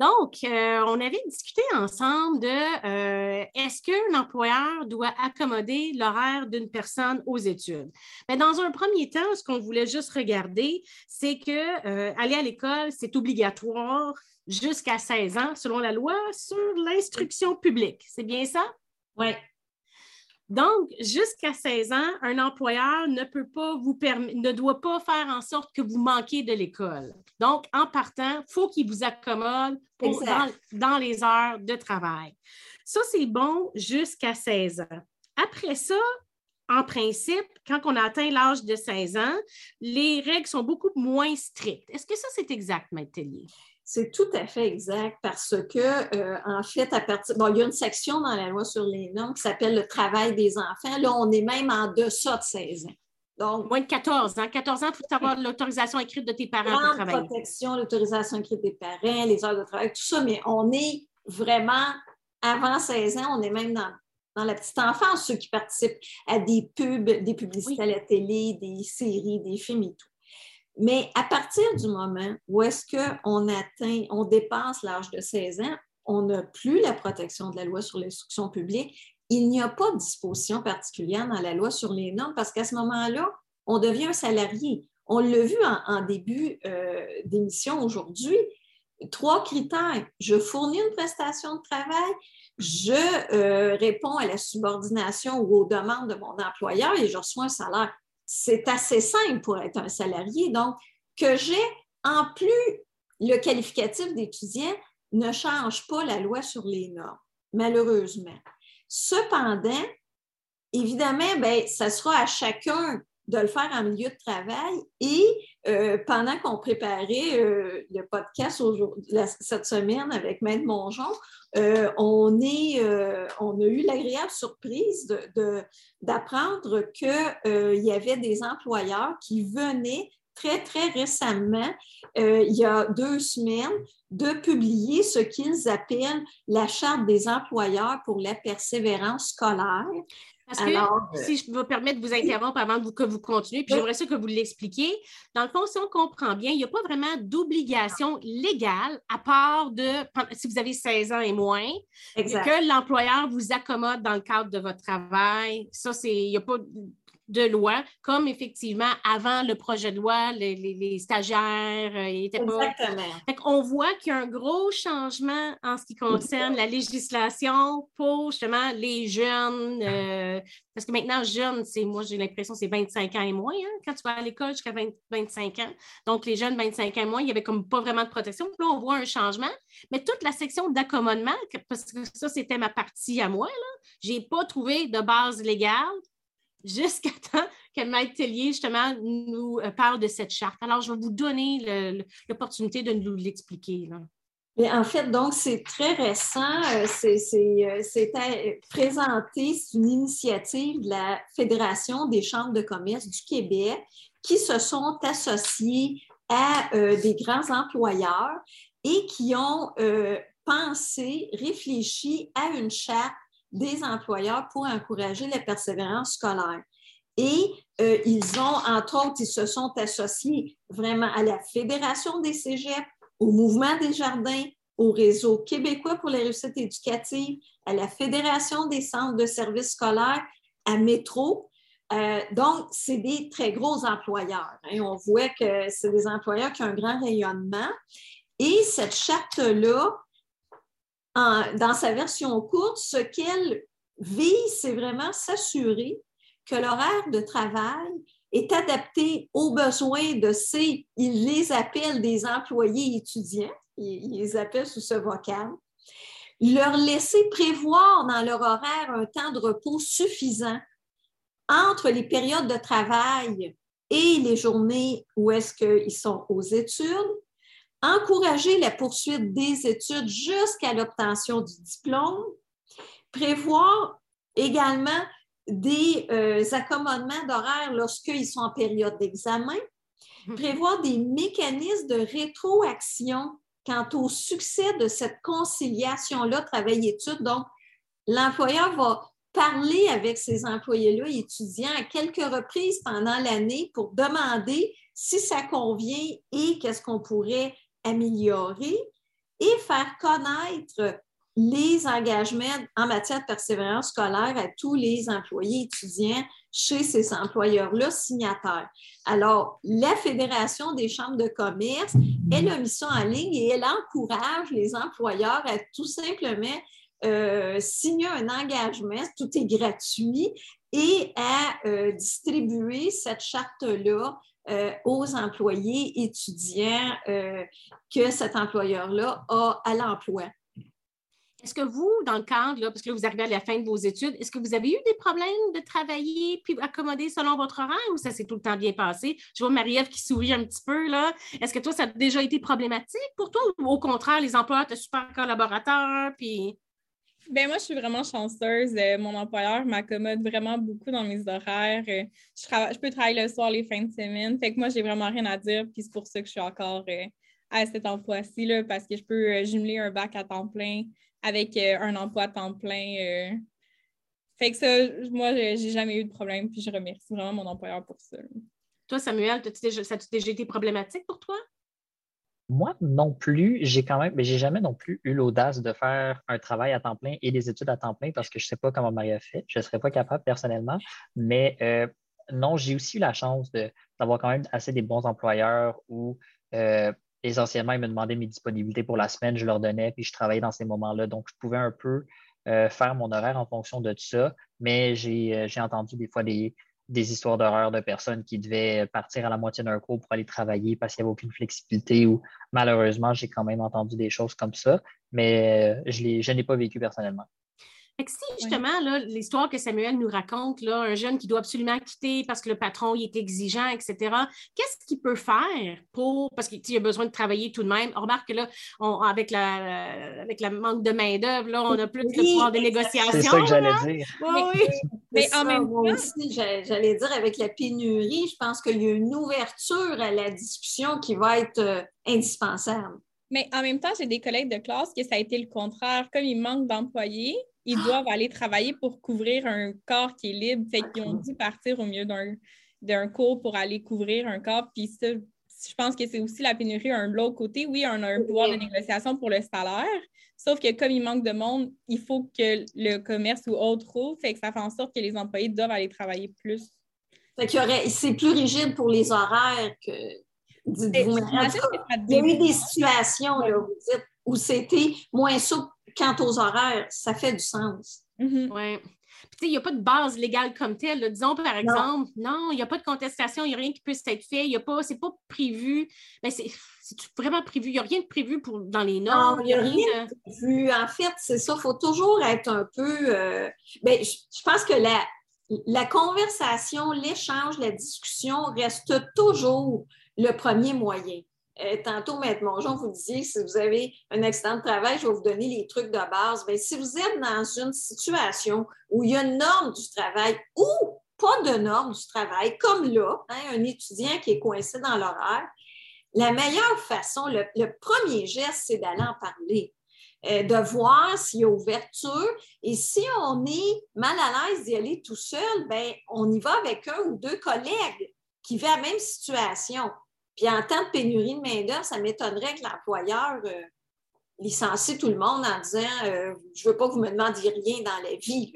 Donc, euh, on avait discuté ensemble de euh, est-ce qu'un employeur doit accommoder l'horaire d'une personne aux études? Mais dans un premier temps, ce qu'on voulait juste regarder, c'est que euh, aller à l'école, c'est obligatoire jusqu'à 16 ans selon la loi sur l'instruction publique. C'est bien ça? Oui. Donc, jusqu'à 16 ans, un employeur ne peut pas vous ne doit pas faire en sorte que vous manquiez de l'école. Donc, en partant, il faut qu'il vous accommode dans, les heures de travail. Ça, c'est bon jusqu'à 16 ans. Après ça, en principe, quand on atteint l'âge de 16 ans, les règles sont beaucoup moins strictes. Est-ce que ça, c'est exact, Maître Tellier? C'est tout à fait exact parce que, euh, en fait, à partir. Bon, il y a une section dans la loi sur les normes qui s'appelle le travail des enfants. Là, on est même en deçà de 16 ans. Donc, Moins de 14 ans. 14 ans, il faut avoir l'autorisation écrite de tes parents pour travailler. protection, l'autorisation écrite des parents, les heures de travail, tout ça, mais on est vraiment, avant 16 ans, on est même dans, dans la petite enfance, ceux qui participent à des pubs, des publicités à la télé, des séries, des films et tout. Mais à partir du moment où est-ce qu'on atteint, on dépasse l'âge de 16 ans, on n'a plus la protection de la loi sur l'instruction publique. Il n'y a pas de disposition particulière dans la loi sur les normes parce qu'à ce moment-là, on devient un salarié. On l'a vu en, début euh, d'émission aujourd'hui. Trois critères. Je fournis une prestation de travail, je réponds à la subordination ou aux demandes de mon employeur et je reçois un salaire. C'est assez simple pour être un salarié. Donc, que j'ai en plus le qualificatif d'étudiant ne change pas la loi sur les normes, malheureusement. Cependant, évidemment, ben, ça sera à chacun de le faire en milieu de travail. Et euh, pendant qu'on préparait euh, le podcast cette semaine avec Maître Mongeon, euh, on, est, on a eu l'agréable surprise d'apprendre de, qu'il y avait des employeurs qui venaient très, très récemment, il y a deux semaines, de publier ce qu'ils appellent la Charte des employeurs pour la persévérance scolaire. Parce que, euh, si je me permettre de vous interrompre avant que vous continuez, puis j'aimerais ça que vous l'expliquiez. Dans le fond, si on comprend bien, il n'y a pas vraiment d'obligation légale, à part de, si vous avez 16 ans et moins, que l'employeur vous accommode dans le cadre de votre travail. Ça, c'est, il n'y a pas de loi, comme effectivement avant le projet de loi, les, stagiaires euh, pas. Exactement. on voit qu'il y a un gros changement en ce qui concerne la législation pour justement les jeunes. Euh, parce que maintenant, jeunes, c'est moi, j'ai l'impression c'est 25 ans et moins, hein, quand tu vas à l'école jusqu'à 25 ans. Donc, les jeunes 25 ans et moins, il n'y avait comme pas vraiment de protection. Puis là, on voit un changement. Mais toute la section d'accommodement, parce que ça, c'était ma partie à moi, je n'ai pas trouvé de base légale jusqu'à temps que Maître Tellier, justement, nous euh, parle de cette charte. Alors, je vais vous donner l'opportunité de nous l'expliquer. En fait, donc, c'est très récent. Euh, C'était euh, présenté, c'est une initiative de la Fédération des chambres de commerce du Québec qui se sont associés à des grands employeurs et qui ont pensé, réfléchi à une charte des employeurs pour encourager la persévérance scolaire. Et euh, ils ont, entre autres, ils se sont associés vraiment à la Fédération des cégeps, au Mouvement des jardins, au Réseau québécois pour la réussite éducative, à la Fédération des centres de services scolaires, à Métro. Euh, donc, c'est des très gros employeurs. Hein. On voit que c'est des employeurs qui ont un grand rayonnement. Et cette charte-là dans sa version courte, ce qu'elle vise, c'est vraiment s'assurer que l'horaire de travail est adapté aux besoins de ces, ils les appellent des employés étudiants, ils les appellent sous ce vocable, leur laisser prévoir dans leur horaire un temps de repos suffisant entre les périodes de travail et les journées où est-ce qu'ils sont aux études, encourager la poursuite des études jusqu'à l'obtention du diplôme, prévoir également des euh, accommodements d'horaire lorsqu'ils sont en période d'examen, mhm. prévoir des mécanismes de rétroaction quant au succès de cette conciliation-là, travail-études. Donc, l'employeur va parler avec ses employés-là, étudiants, à quelques reprises pendant l'année pour demander si ça convient et qu'est-ce qu'on pourrait améliorer et faire connaître les engagements en matière de persévérance scolaire à tous les employés étudiants chez ces employeurs-là signataires. Alors, la Fédération des chambres de commerce, elle a mis ça en ligne et elle encourage les employeurs à tout simplement euh, signer un engagement, tout est gratuit, et à euh, distribuer cette charte-là euh, aux employés étudiants euh, que cet employeur-là a à l'emploi. Est-ce que vous, dans le cadre, parce que là, vous arrivez à la fin de vos études, est-ce que vous avez eu des problèmes de travailler puis accommoder selon votre horaire ou ça s'est tout le temps bien passé? Je vois Marie-Ève qui sourit un petit peu. là. Est-ce que toi, ça a déjà été problématique pour toi ou au contraire, les employeurs étaient super collaborateurs? Puis... Ben moi, je suis vraiment chanceuse. Euh, mon employeur m'accommode vraiment beaucoup dans mes horaires. Euh, je, je, peux travailler le soir, les fins de semaine. Fait que moi, j'ai vraiment rien à dire. Puis c'est pour ça que je suis encore euh, à cet emploi-ci, parce que je peux jumeler un bac à temps plein avec un emploi à temps plein. Fait que ça, moi, j'ai jamais eu de problème. Puis je remercie vraiment mon employeur pour ça. Toi, Samuel, ça a déjà été problématique pour toi? Moi non plus, j'ai quand même, mais j'ai jamais non plus eu l'audace de faire un travail à temps plein et des études à temps plein parce que je ne sais pas comment Marie a fait. Je ne serais pas capable personnellement. Mais euh, non, j'ai aussi eu la chance d'avoir quand même assez des bons employeurs où euh, essentiellement, ils me demandaient mes disponibilités pour la semaine, je leur donnais, puis je travaillais dans ces moments-là. Donc, je pouvais un peu faire mon horaire en fonction de ça. Mais j'ai entendu des fois des, des histoires d'horreur de personnes qui devaient partir à la moitié d'un cours pour aller travailler parce qu'il n'y avait aucune flexibilité ou malheureusement, j'ai quand même entendu des choses comme ça, mais je, je n'ai pas vécu personnellement si justement, l'histoire que Samuel nous raconte, là, un jeune qui doit absolument quitter parce que le patron il est exigeant, etc., qu'est-ce qu'il peut faire pour. Parce qu'il a besoin de travailler tout de même. On remarque que là, avec, la, avec le manque de main-d'œuvre, là, on a plus de pouvoir de négociation. C'est ça que j'allais dire. Oui, mais, en même temps. aussi, j'allais dire, avec la pénurie, je pense qu'il y a une ouverture à la discussion qui va être euh, indispensable. Mais en même temps, j'ai des collègues de classe que ça a été le contraire. Comme il manque d'employés, ils doivent aller travailler pour couvrir un corps qui est libre. Fait qu'ils ont dû partir au milieu d'un cours pour aller couvrir un corps. Puis ça, je pense que c'est aussi la pénurie un l'autre côté. Oui, on a un pouvoir de négociation pour le salaire, sauf que comme il manque de monde, il faut que le commerce ou autre rouvre. Fait que ça fait en sorte que les employés doivent aller travailler plus. Fait qu'il y aurait, c'est plus rigide pour les horaires que. Il y a eu des situations où c'était moins souple quant aux horaires, ça fait du sens. Mm-hmm. Oui. il n'y a pas de base légale comme telle. Disons, par exemple, non, il n'y a pas de contestation, il n'y a rien qui peut être fait, il n'y a pas, c'est pas prévu. Mais ben, c'est vraiment prévu? Il n'y a rien de prévu pour, dans les normes. il n'y a rien de prévu. En fait, c'est ça. Il faut toujours être un peu. Euh, ben, je, pense que la, la conversation, l'échange, la discussion reste toujours le premier moyen. Euh, tantôt, Maître Mongeon, vous disiez si vous avez un accident de travail, je vais vous donner les trucs de base. Bien, si vous êtes dans une situation où il y a une norme du travail ou pas de norme du travail, comme là, hein, un étudiant qui est coincé dans l'horaire, la meilleure façon, le, premier geste, c'est d'aller en parler. Euh, de voir s'il y a ouverture. Et si on est mal à l'aise d'y aller tout seul, ben, on y va avec un ou deux collègues qui vivent la même situation. Puis en temps de pénurie de main-d'œuvre, ça m'étonnerait que l'employeur euh, licencie tout le monde en disant euh, Je ne veux pas que vous me demandiez rien dans la vie.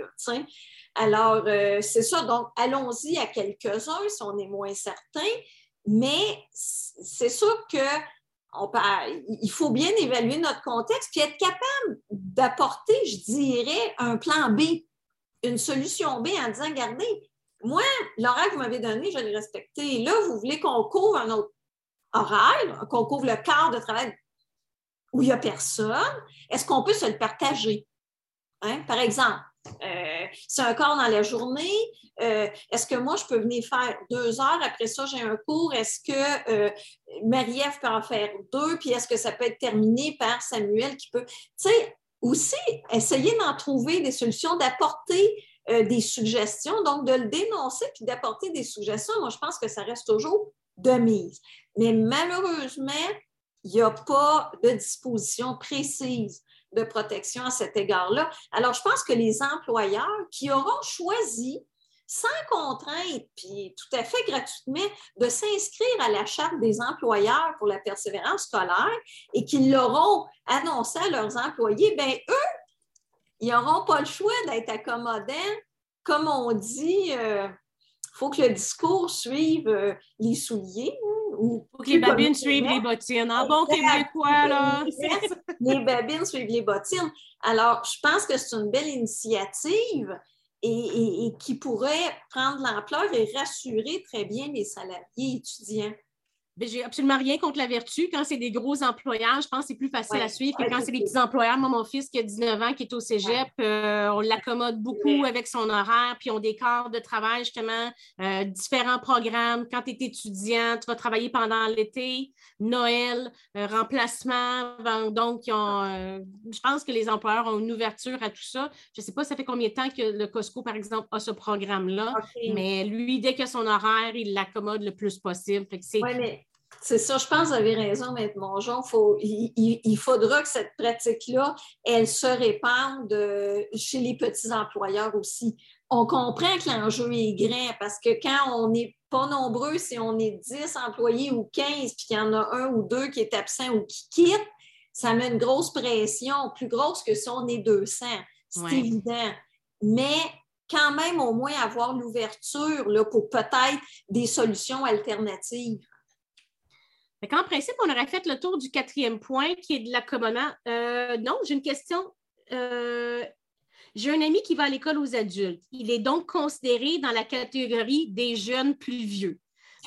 Alors, euh, c'est ça. Donc, allons-y à quelques-uns si on est moins certain. Mais c'est sûr que il faut bien évaluer notre contexte puis être capable d'apporter, je dirais, un plan B, une solution B en disant, regardez, moi, l'horaire que vous m'avez donné, je l'ai respecté. Là, vous voulez qu'on couvre un autre horaire, qu'on couvre le quart de travail où il n'y a personne, est-ce qu'on peut se le partager? Hein? Par exemple, euh, c'est un quart dans la journée. Euh, est-ce que moi, je peux venir faire deux heures? Après ça, j'ai un cours. Est-ce que euh, Marie-Ève peut en faire deux? Puis est-ce que ça peut être terminé par Samuel qui peut? Tu sais, aussi, essayer d'en trouver des solutions, d'apporter des suggestions, donc de le dénoncer puis d'apporter des suggestions. Moi, je pense que ça reste toujours de mise. Mais malheureusement, il n'y a pas de disposition précise de protection à cet égard-là. Alors, je pense que les employeurs qui auront choisi sans contrainte, puis tout à fait gratuitement, de s'inscrire à la charte des employeurs pour la persévérance scolaire et qu'ils l'auront annoncé à leurs employés, bien, eux, ils n'auront pas le choix d'être accommodants. Comme on dit, euh, faut que le discours suive euh, les souliers. Hein, ou faut que les babines suivent les bottines. En bon québécois, là? les babines suivent les bottines. Alors, je pense que c'est une belle initiative et, qui pourrait prendre l'ampleur et rassurer très bien les salariés étudiants. Ben, j'ai absolument rien contre la vertu. Quand c'est des gros employeurs, je pense que c'est plus facile à suivre que quand c'est des petits employeurs. Moi, mon fils qui a 19 ans, qui est au cégep, euh, on l'accommode beaucoup avec son horaire, puis on décore de travail, justement, euh, différents programmes. Quand tu es étudiant, tu vas travailler pendant l'été, Noël, euh, remplacement. Donc, je pense que les employeurs ont une ouverture à tout ça. Je ne sais pas, ça fait combien de temps que le Costco, par exemple, a ce programme-là, mais lui, dès qu'il a son horaire, il l'accommode le plus possible. c'est c'est ça, je pense que vous avez raison, Maître Mongeon. Faut, il, faudra que cette pratique-là, elle se répande euh, chez les petits employeurs aussi. On comprend que l'enjeu est grand parce que quand on n'est pas nombreux, si on est 10 employés ou 15, puis qu'il y en a un ou deux qui est absent ou qui quitte, ça met une grosse pression, plus grosse que si on est 200. C'est évident. Mais quand même, au moins, avoir l'ouverture pour peut-être des solutions alternatives. En principe, on aurait fait le tour du quatrième point qui est de l'accommodement. Euh, non, j'ai une question. Euh, J'ai un ami qui va à l'école aux adultes. Il est donc considéré dans la catégorie des jeunes plus vieux.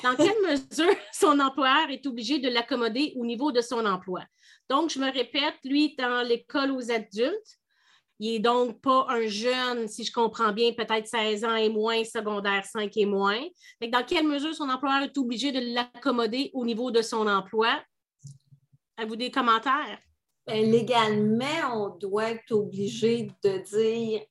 Dans quelle mesure son employeur est obligé de l'accommoder au niveau de son emploi? Donc, je me répète, lui, dans l'école aux adultes. Il n'est donc pas un jeune, si je comprends bien, peut-être 16 ans et moins, secondaire 5 et moins. dans quelle mesure son employeur est obligé de l'accommoder au niveau de son emploi? Avez-vous des commentaires? Ben, légalement, on doit être obligé de dire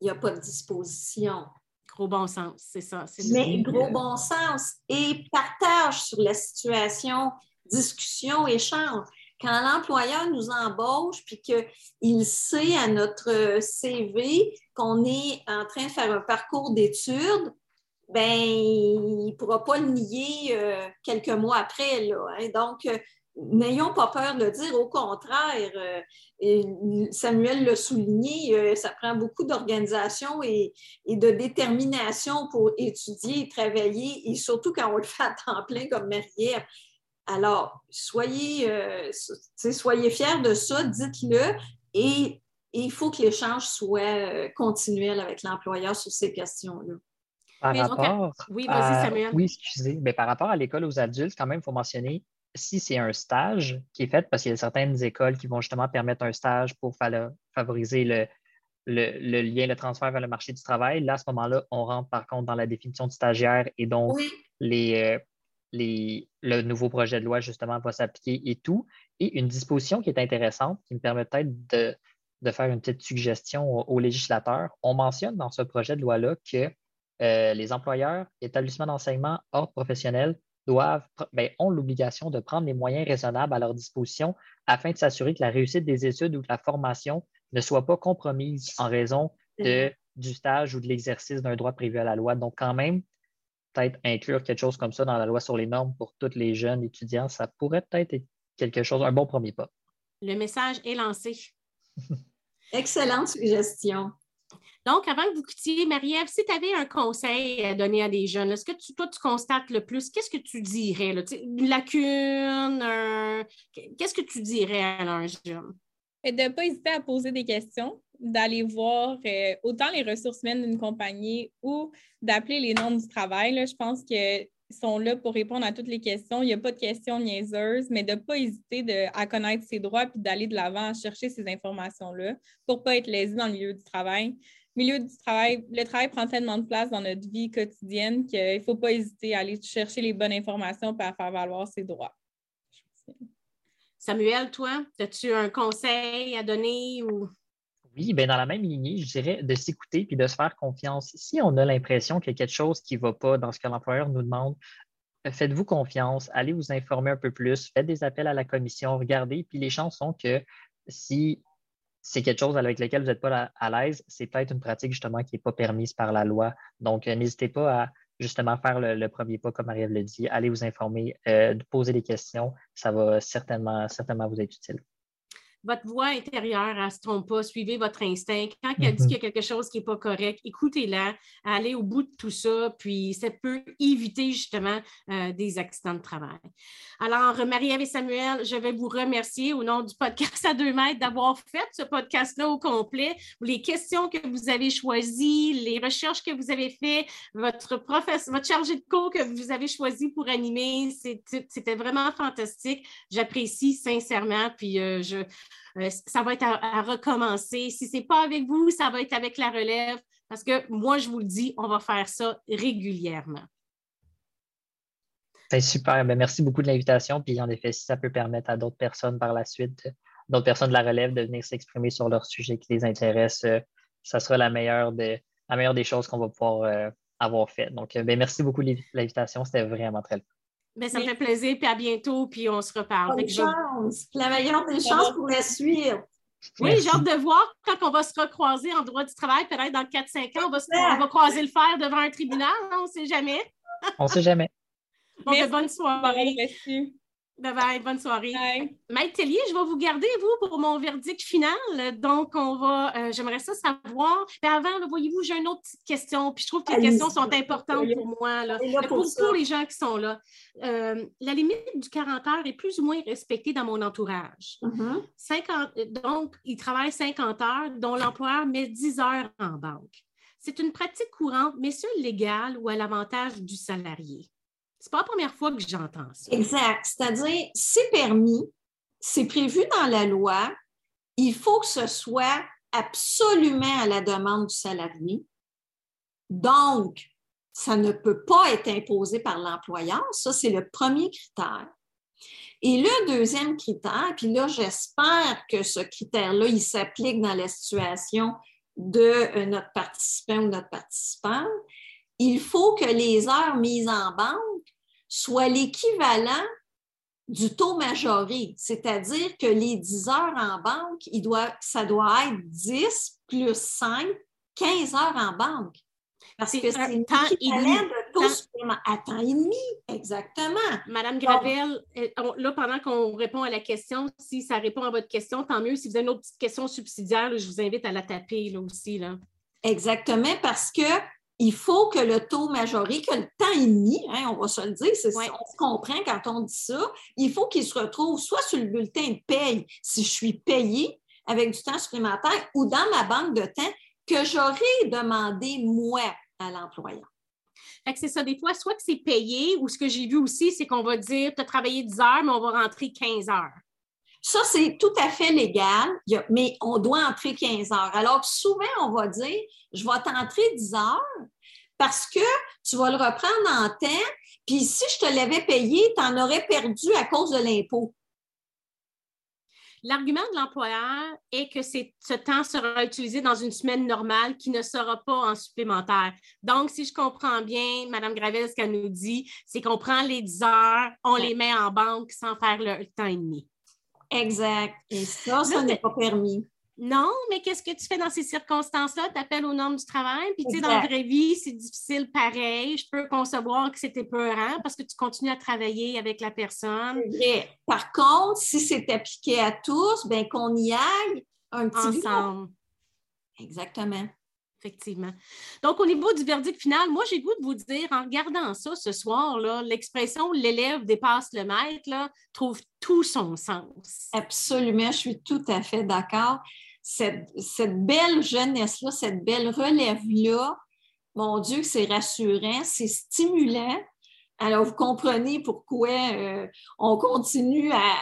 il n'y a pas de disposition. Gros bon sens, c'est ça. Mais gros bon sens et partage sur la situation, discussion, échange. Quand l'employeur nous embauche puis qu'il sait à notre CV qu'on est en train de faire un parcours d'études, ben il ne pourra pas le nier euh, quelques mois après. Hein. Donc, euh, n'ayons pas peur de le dire. Au contraire, euh, Samuel l'a souligné, ça prend beaucoup d'organisation et, de détermination pour étudier et travailler, et surtout quand on le fait à temps plein comme marie Alors, soyez, euh, soyez fiers de ça, dites-le, et, il faut que l'échange soit continuel avec l'employeur sur ces questions-là. Par rapport oui, Samuel. Oui, excusez. Mais par rapport à l'école aux adultes, quand même, il faut mentionner si c'est un stage qui est fait, parce qu'il y a certaines écoles qui vont justement permettre un stage pour favoriser le, lien, le transfert vers le marché du travail, là, à ce moment-là, on rentre par contre dans la définition du stagiaire et donc le nouveau projet de loi, justement, va s'appliquer et tout. Et une disposition qui est intéressante, qui me permet peut-être de, faire une petite suggestion aux, législateurs. On mentionne dans ce projet de loi-là que euh, les employeurs, établissements d'enseignement, ordre professionnel doivent, ben, ont l'obligation de prendre les moyens raisonnables à leur disposition afin de s'assurer que la réussite des études ou de la formation ne soit pas compromise en raison de, du stage ou de l'exercice d'un droit prévu à la loi. Donc, quand même, peut-être inclure quelque chose comme ça dans la loi sur les normes pour tous les jeunes étudiants, ça pourrait peut-être être quelque chose, un bon premier pas. Le message est lancé. Excellente suggestion. Donc, avant que vous quittiez, Marie-Ève, si tu avais un conseil à donner à des jeunes, est-ce que toi, tu constates le plus? Qu'est-ce que tu dirais? Une lacune? Qu'est-ce que tu dirais à un jeune? de ne pas hésiter à poser des questions, d'aller voir euh, autant les ressources humaines d'une compagnie ou d'appeler les normes du travail. je pense qu'ils sont là pour répondre à toutes les questions. Il n'y a pas de questions niaiseuses, mais de ne pas hésiter à connaître ses droits et d'aller de l'avant à chercher ces informations-là pour ne pas être lésé dans le milieu du travail milieu du travail, le travail prend tellement de place dans notre vie quotidienne qu'il ne faut pas hésiter à aller chercher les bonnes informations pour faire valoir ses droits. Samuel, toi, as-tu un conseil à donner ou? Oui, bien dans la même lignée, je dirais de s'écouter puis de se faire confiance. Si on a l'impression qu'il y a quelque chose qui ne va pas dans ce que l'employeur nous demande, faites-vous confiance, allez vous informer un peu plus, faites des appels à la commission, regardez, puis les chances sont que si c'est quelque chose avec lequel vous n'êtes pas à l'aise, c'est peut-être une pratique justement qui n'est pas permise par la loi. Donc, euh, n'hésitez pas à justement faire le, premier pas, comme Marie-Ève le dit, allez vous informer, euh, poser des questions. Ça va certainement, certainement vous être utile votre voix intérieure, elle ne se trompe pas, suivez votre instinct. Quand elle dit mhm. qu'il y a quelque chose qui n'est pas correct, écoutez-la, allez au bout de tout ça, puis ça peut éviter justement euh, des accidents de travail. Alors, Marie-Ève et Samuel, je vais vous remercier au nom du podcast à deux mètres d'avoir fait ce podcast-là au complet, les questions que vous avez choisies, les recherches que vous avez faites, votre professeur, votre chargé de cours que vous avez choisi pour animer, c'était vraiment fantastique. J'apprécie sincèrement, puis euh, je euh, ça va être à, recommencer. Si ce n'est pas avec vous, ça va être avec la relève, parce que moi, je vous le dis, on va faire ça régulièrement. C'est super. Ben, merci beaucoup de l'invitation. Puis en effet, si ça peut permettre à d'autres personnes par la suite, d'autres personnes de la relève de venir s'exprimer sur leur sujet qui les intéresse, euh, ça sera la meilleure, la meilleure des choses qu'on va pouvoir euh, avoir fait. Donc, ben, merci beaucoup de l'invitation. C'était vraiment très le ben, ça me fait plaisir, puis à bientôt, puis on se reparle. Bonne chance. La meilleure des chances pour la suivre. Oui, j'ai hâte de voir quand on va se recroiser en droit du travail, peut-être dans 4-5 ans, on va, on va, croiser le fer devant un tribunal, on ne sait jamais. on ne sait jamais. Bon, ben, bonne soirée. Merci. Bye bye, bonne soirée. Maître Tellier, je vais vous garder, vous, pour mon verdict final. Donc, on va, euh, j'aimerais ça savoir. Mais avant, voyez-vous, j'ai une autre petite question, puis je trouve que les questions sont importantes pour moi. Là. pour, les gens qui sont là. Euh, la limite du 40 heures est plus ou moins respectée dans mon entourage. 50, mm-hmm. donc, ils travaillent 50 heures, dont l'employeur met 10 heures en banque. C'est une pratique courante, mais seule légale ou à l'avantage du salarié. C'est pas la première fois que j'entends ça. Exact. C'est-à-dire, c'est permis, c'est prévu dans la loi, il faut que ce soit absolument à la demande du salarié. Donc, ça ne peut pas être imposé par l'employeur. Ça, c'est le premier critère. Et le deuxième critère, puis là, j'espère que ce critère-là, il s'applique dans la situation de euh, notre participant ou notre participante, il faut que les heures mises en banque soient l'équivalent du taux majoré, c'est-à-dire que les 10 heures en banque, il doit, ça doit être 10 plus 5, 15 heures en banque. Parce que c'est l'équivalent de taux supplémentaire. À temps et demi, exactement. Madame Gravel, euh, là, pendant qu'on répond à la question, si ça répond à votre question, tant mieux. Si vous avez une autre petite question subsidiaire, je vous invite à la taper là aussi. Là. Exactement, parce que il faut que le taux majoré, que le temps et demi, hein, on va se le dire, on se comprend quand on dit ça, il faut qu'il se retrouve soit sur le bulletin de paye si je suis payé avec du temps supplémentaire ou dans ma banque de temps que j'aurais demandé moi à l'employeur. c'est ça, des fois, soit que c'est payé ou ce que j'ai vu aussi, c'est qu'on va dire, tu as travaillé 10 heures, mais on va rentrer 15 heures. Ça, c'est tout à fait légal, mais on doit entrer 15 heures. Alors souvent, on va dire, je vais t'entrer 10 heures parce que tu vas le reprendre en temps, puis si je te l'avais payé, tu en aurais perdu à cause de l'impôt. L'argument de l'employeur est que ce temps sera utilisé dans une semaine normale qui ne sera pas en supplémentaire. Donc, si je comprends bien, Mme Gravel, ce qu'elle nous dit, c'est qu'on prend les 10 heures, on les met en banque sans faire le temps et demi. Exact. Et ça, ça n'est pas permis. Non, mais qu'est-ce que tu fais dans ces circonstances-là? Tu appelles aux normes du travail, puis tu sais, dans la vraie vie, c'est difficile pareil. Je peux concevoir que c'était peurant parce que tu continues à travailler avec la personne. Par contre, si c'est appliqué à tous, ben qu'on y aille un petit Ensemble. Exactement effectivement. Donc, au niveau du verdict final, moi, j'ai goût de vous dire, en regardant ça ce soir, l'expression l'élève dépasse le maître là, trouve tout son sens. Absolument, je suis tout à fait d'accord. Cette, belle jeunesse-là, cette belle relève-là, mon Dieu, c'est rassurant, c'est stimulant. Alors, vous comprenez pourquoi euh, on continue à,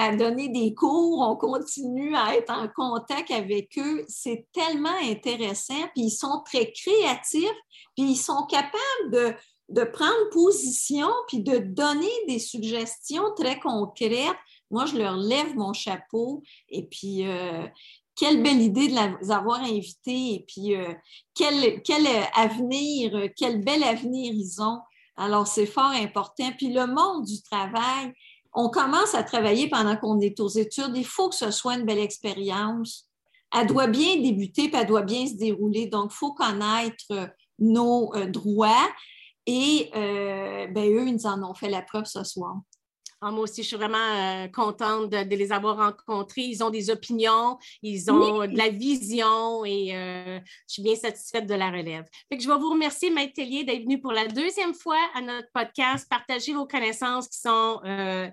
à donner des cours, on continue à être en contact avec eux. C'est tellement intéressant, puis ils sont très créatifs, puis ils sont capables de, de prendre position, puis de donner des suggestions très concrètes. Moi, je leur lève mon chapeau et puis euh, quelle belle idée de les avoir invités et puis euh, quel, quel avenir, quel bel avenir ils ont. Alors, c'est fort important. Puis le monde du travail, on commence à travailler pendant qu'on est aux études. Il faut que ce soit une belle expérience. Elle doit bien débuter, puis elle doit bien se dérouler. Donc, il faut connaître nos euh, droits. Et euh, ben, eux, ils nous en ont fait la preuve ce soir. Ah, moi aussi, je suis vraiment euh, contente de, les avoir rencontrés. Ils ont des opinions, ils ont de la vision et euh, je suis bien satisfaite de la relève. je vais vous remercier, Maître Tellier, d'être venu pour la deuxième fois à notre podcast, partager vos connaissances qui sont euh,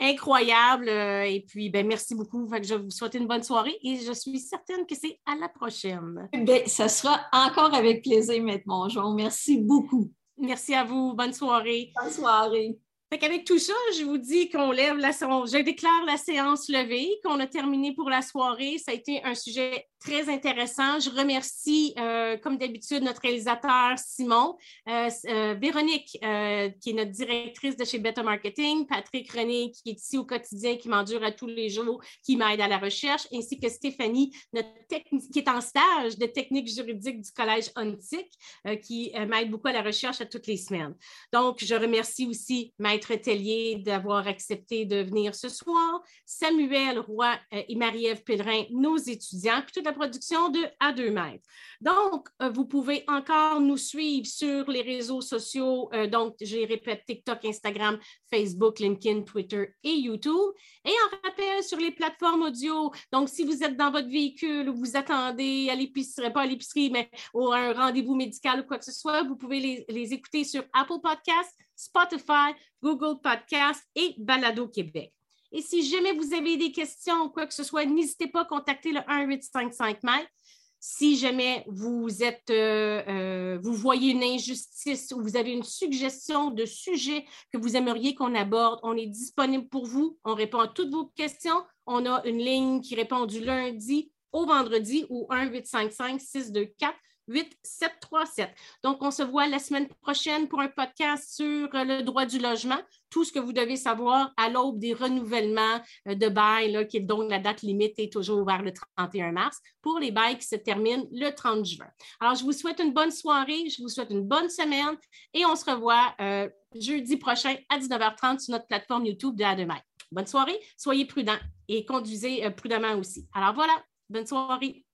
incroyables. et puis, ben, merci beaucoup. je vous souhaite une bonne soirée et je suis certaine que c'est à la prochaine. Bien, ça sera encore avec plaisir, Maître Mongeon. Merci beaucoup. Merci à vous. Bonne soirée. Bonne soirée. Avec tout ça, je vous dis qu'on lève la je déclare la séance levée, qu'on a terminé pour la soirée. Ça a été un sujet très intéressant. Je remercie, euh, comme d'habitude, notre réalisateur Simon, euh, euh, Véronique, qui est notre directrice de chez Beta Marketing, Patrick René, qui est ici au quotidien, qui m'endure à tous les jours, qui m'aide à la recherche, ainsi que Stéphanie, notre qui est en stage de technique juridique du Collège Antique, qui m'aide beaucoup à la recherche à toutes les semaines. Donc, je remercie aussi Maître Tellier d'avoir accepté de venir ce soir, Samuel Roy et Marie-Ève Pellerin, nos étudiants, production de À deux mètres. Donc, euh, vous pouvez encore nous suivre sur les réseaux sociaux. Euh, donc, je répète, TikTok, Instagram, Facebook, LinkedIn, Twitter et YouTube. Et en rappel sur les plateformes audio. Donc, si vous êtes dans votre véhicule ou vous attendez à l'épicerie, pas à l'épicerie, mais au un rendez-vous médical ou quoi que ce soit, vous pouvez les, les écouter sur Apple Podcasts, Spotify, Google Podcasts et Balado Québec. Et si jamais vous avez des questions ou quoi que ce soit, n'hésitez pas à contacter le 1855 mètres. Si jamais vous êtes, euh, euh, vous voyez une injustice ou vous avez une suggestion de sujet que vous aimeriez qu'on aborde, on est disponible pour vous. On répond à toutes vos questions. On a une ligne qui répond du lundi au vendredi ou 1 855 624 8737. Donc, on se voit la semaine prochaine pour un podcast sur euh, le droit du logement. Tout ce que vous devez savoir à l'aube des renouvellements euh, de bail, qui est donc la date limite est toujours vers le 31 mars, pour les bails qui se terminent le 30 juin. Alors, je vous souhaite une bonne soirée, je vous souhaite une bonne semaine et on se revoit euh, jeudi prochain à 19h30 sur notre plateforme YouTube de A2 Bonne soirée, soyez prudents et conduisez prudemment aussi. Alors voilà, bonne soirée.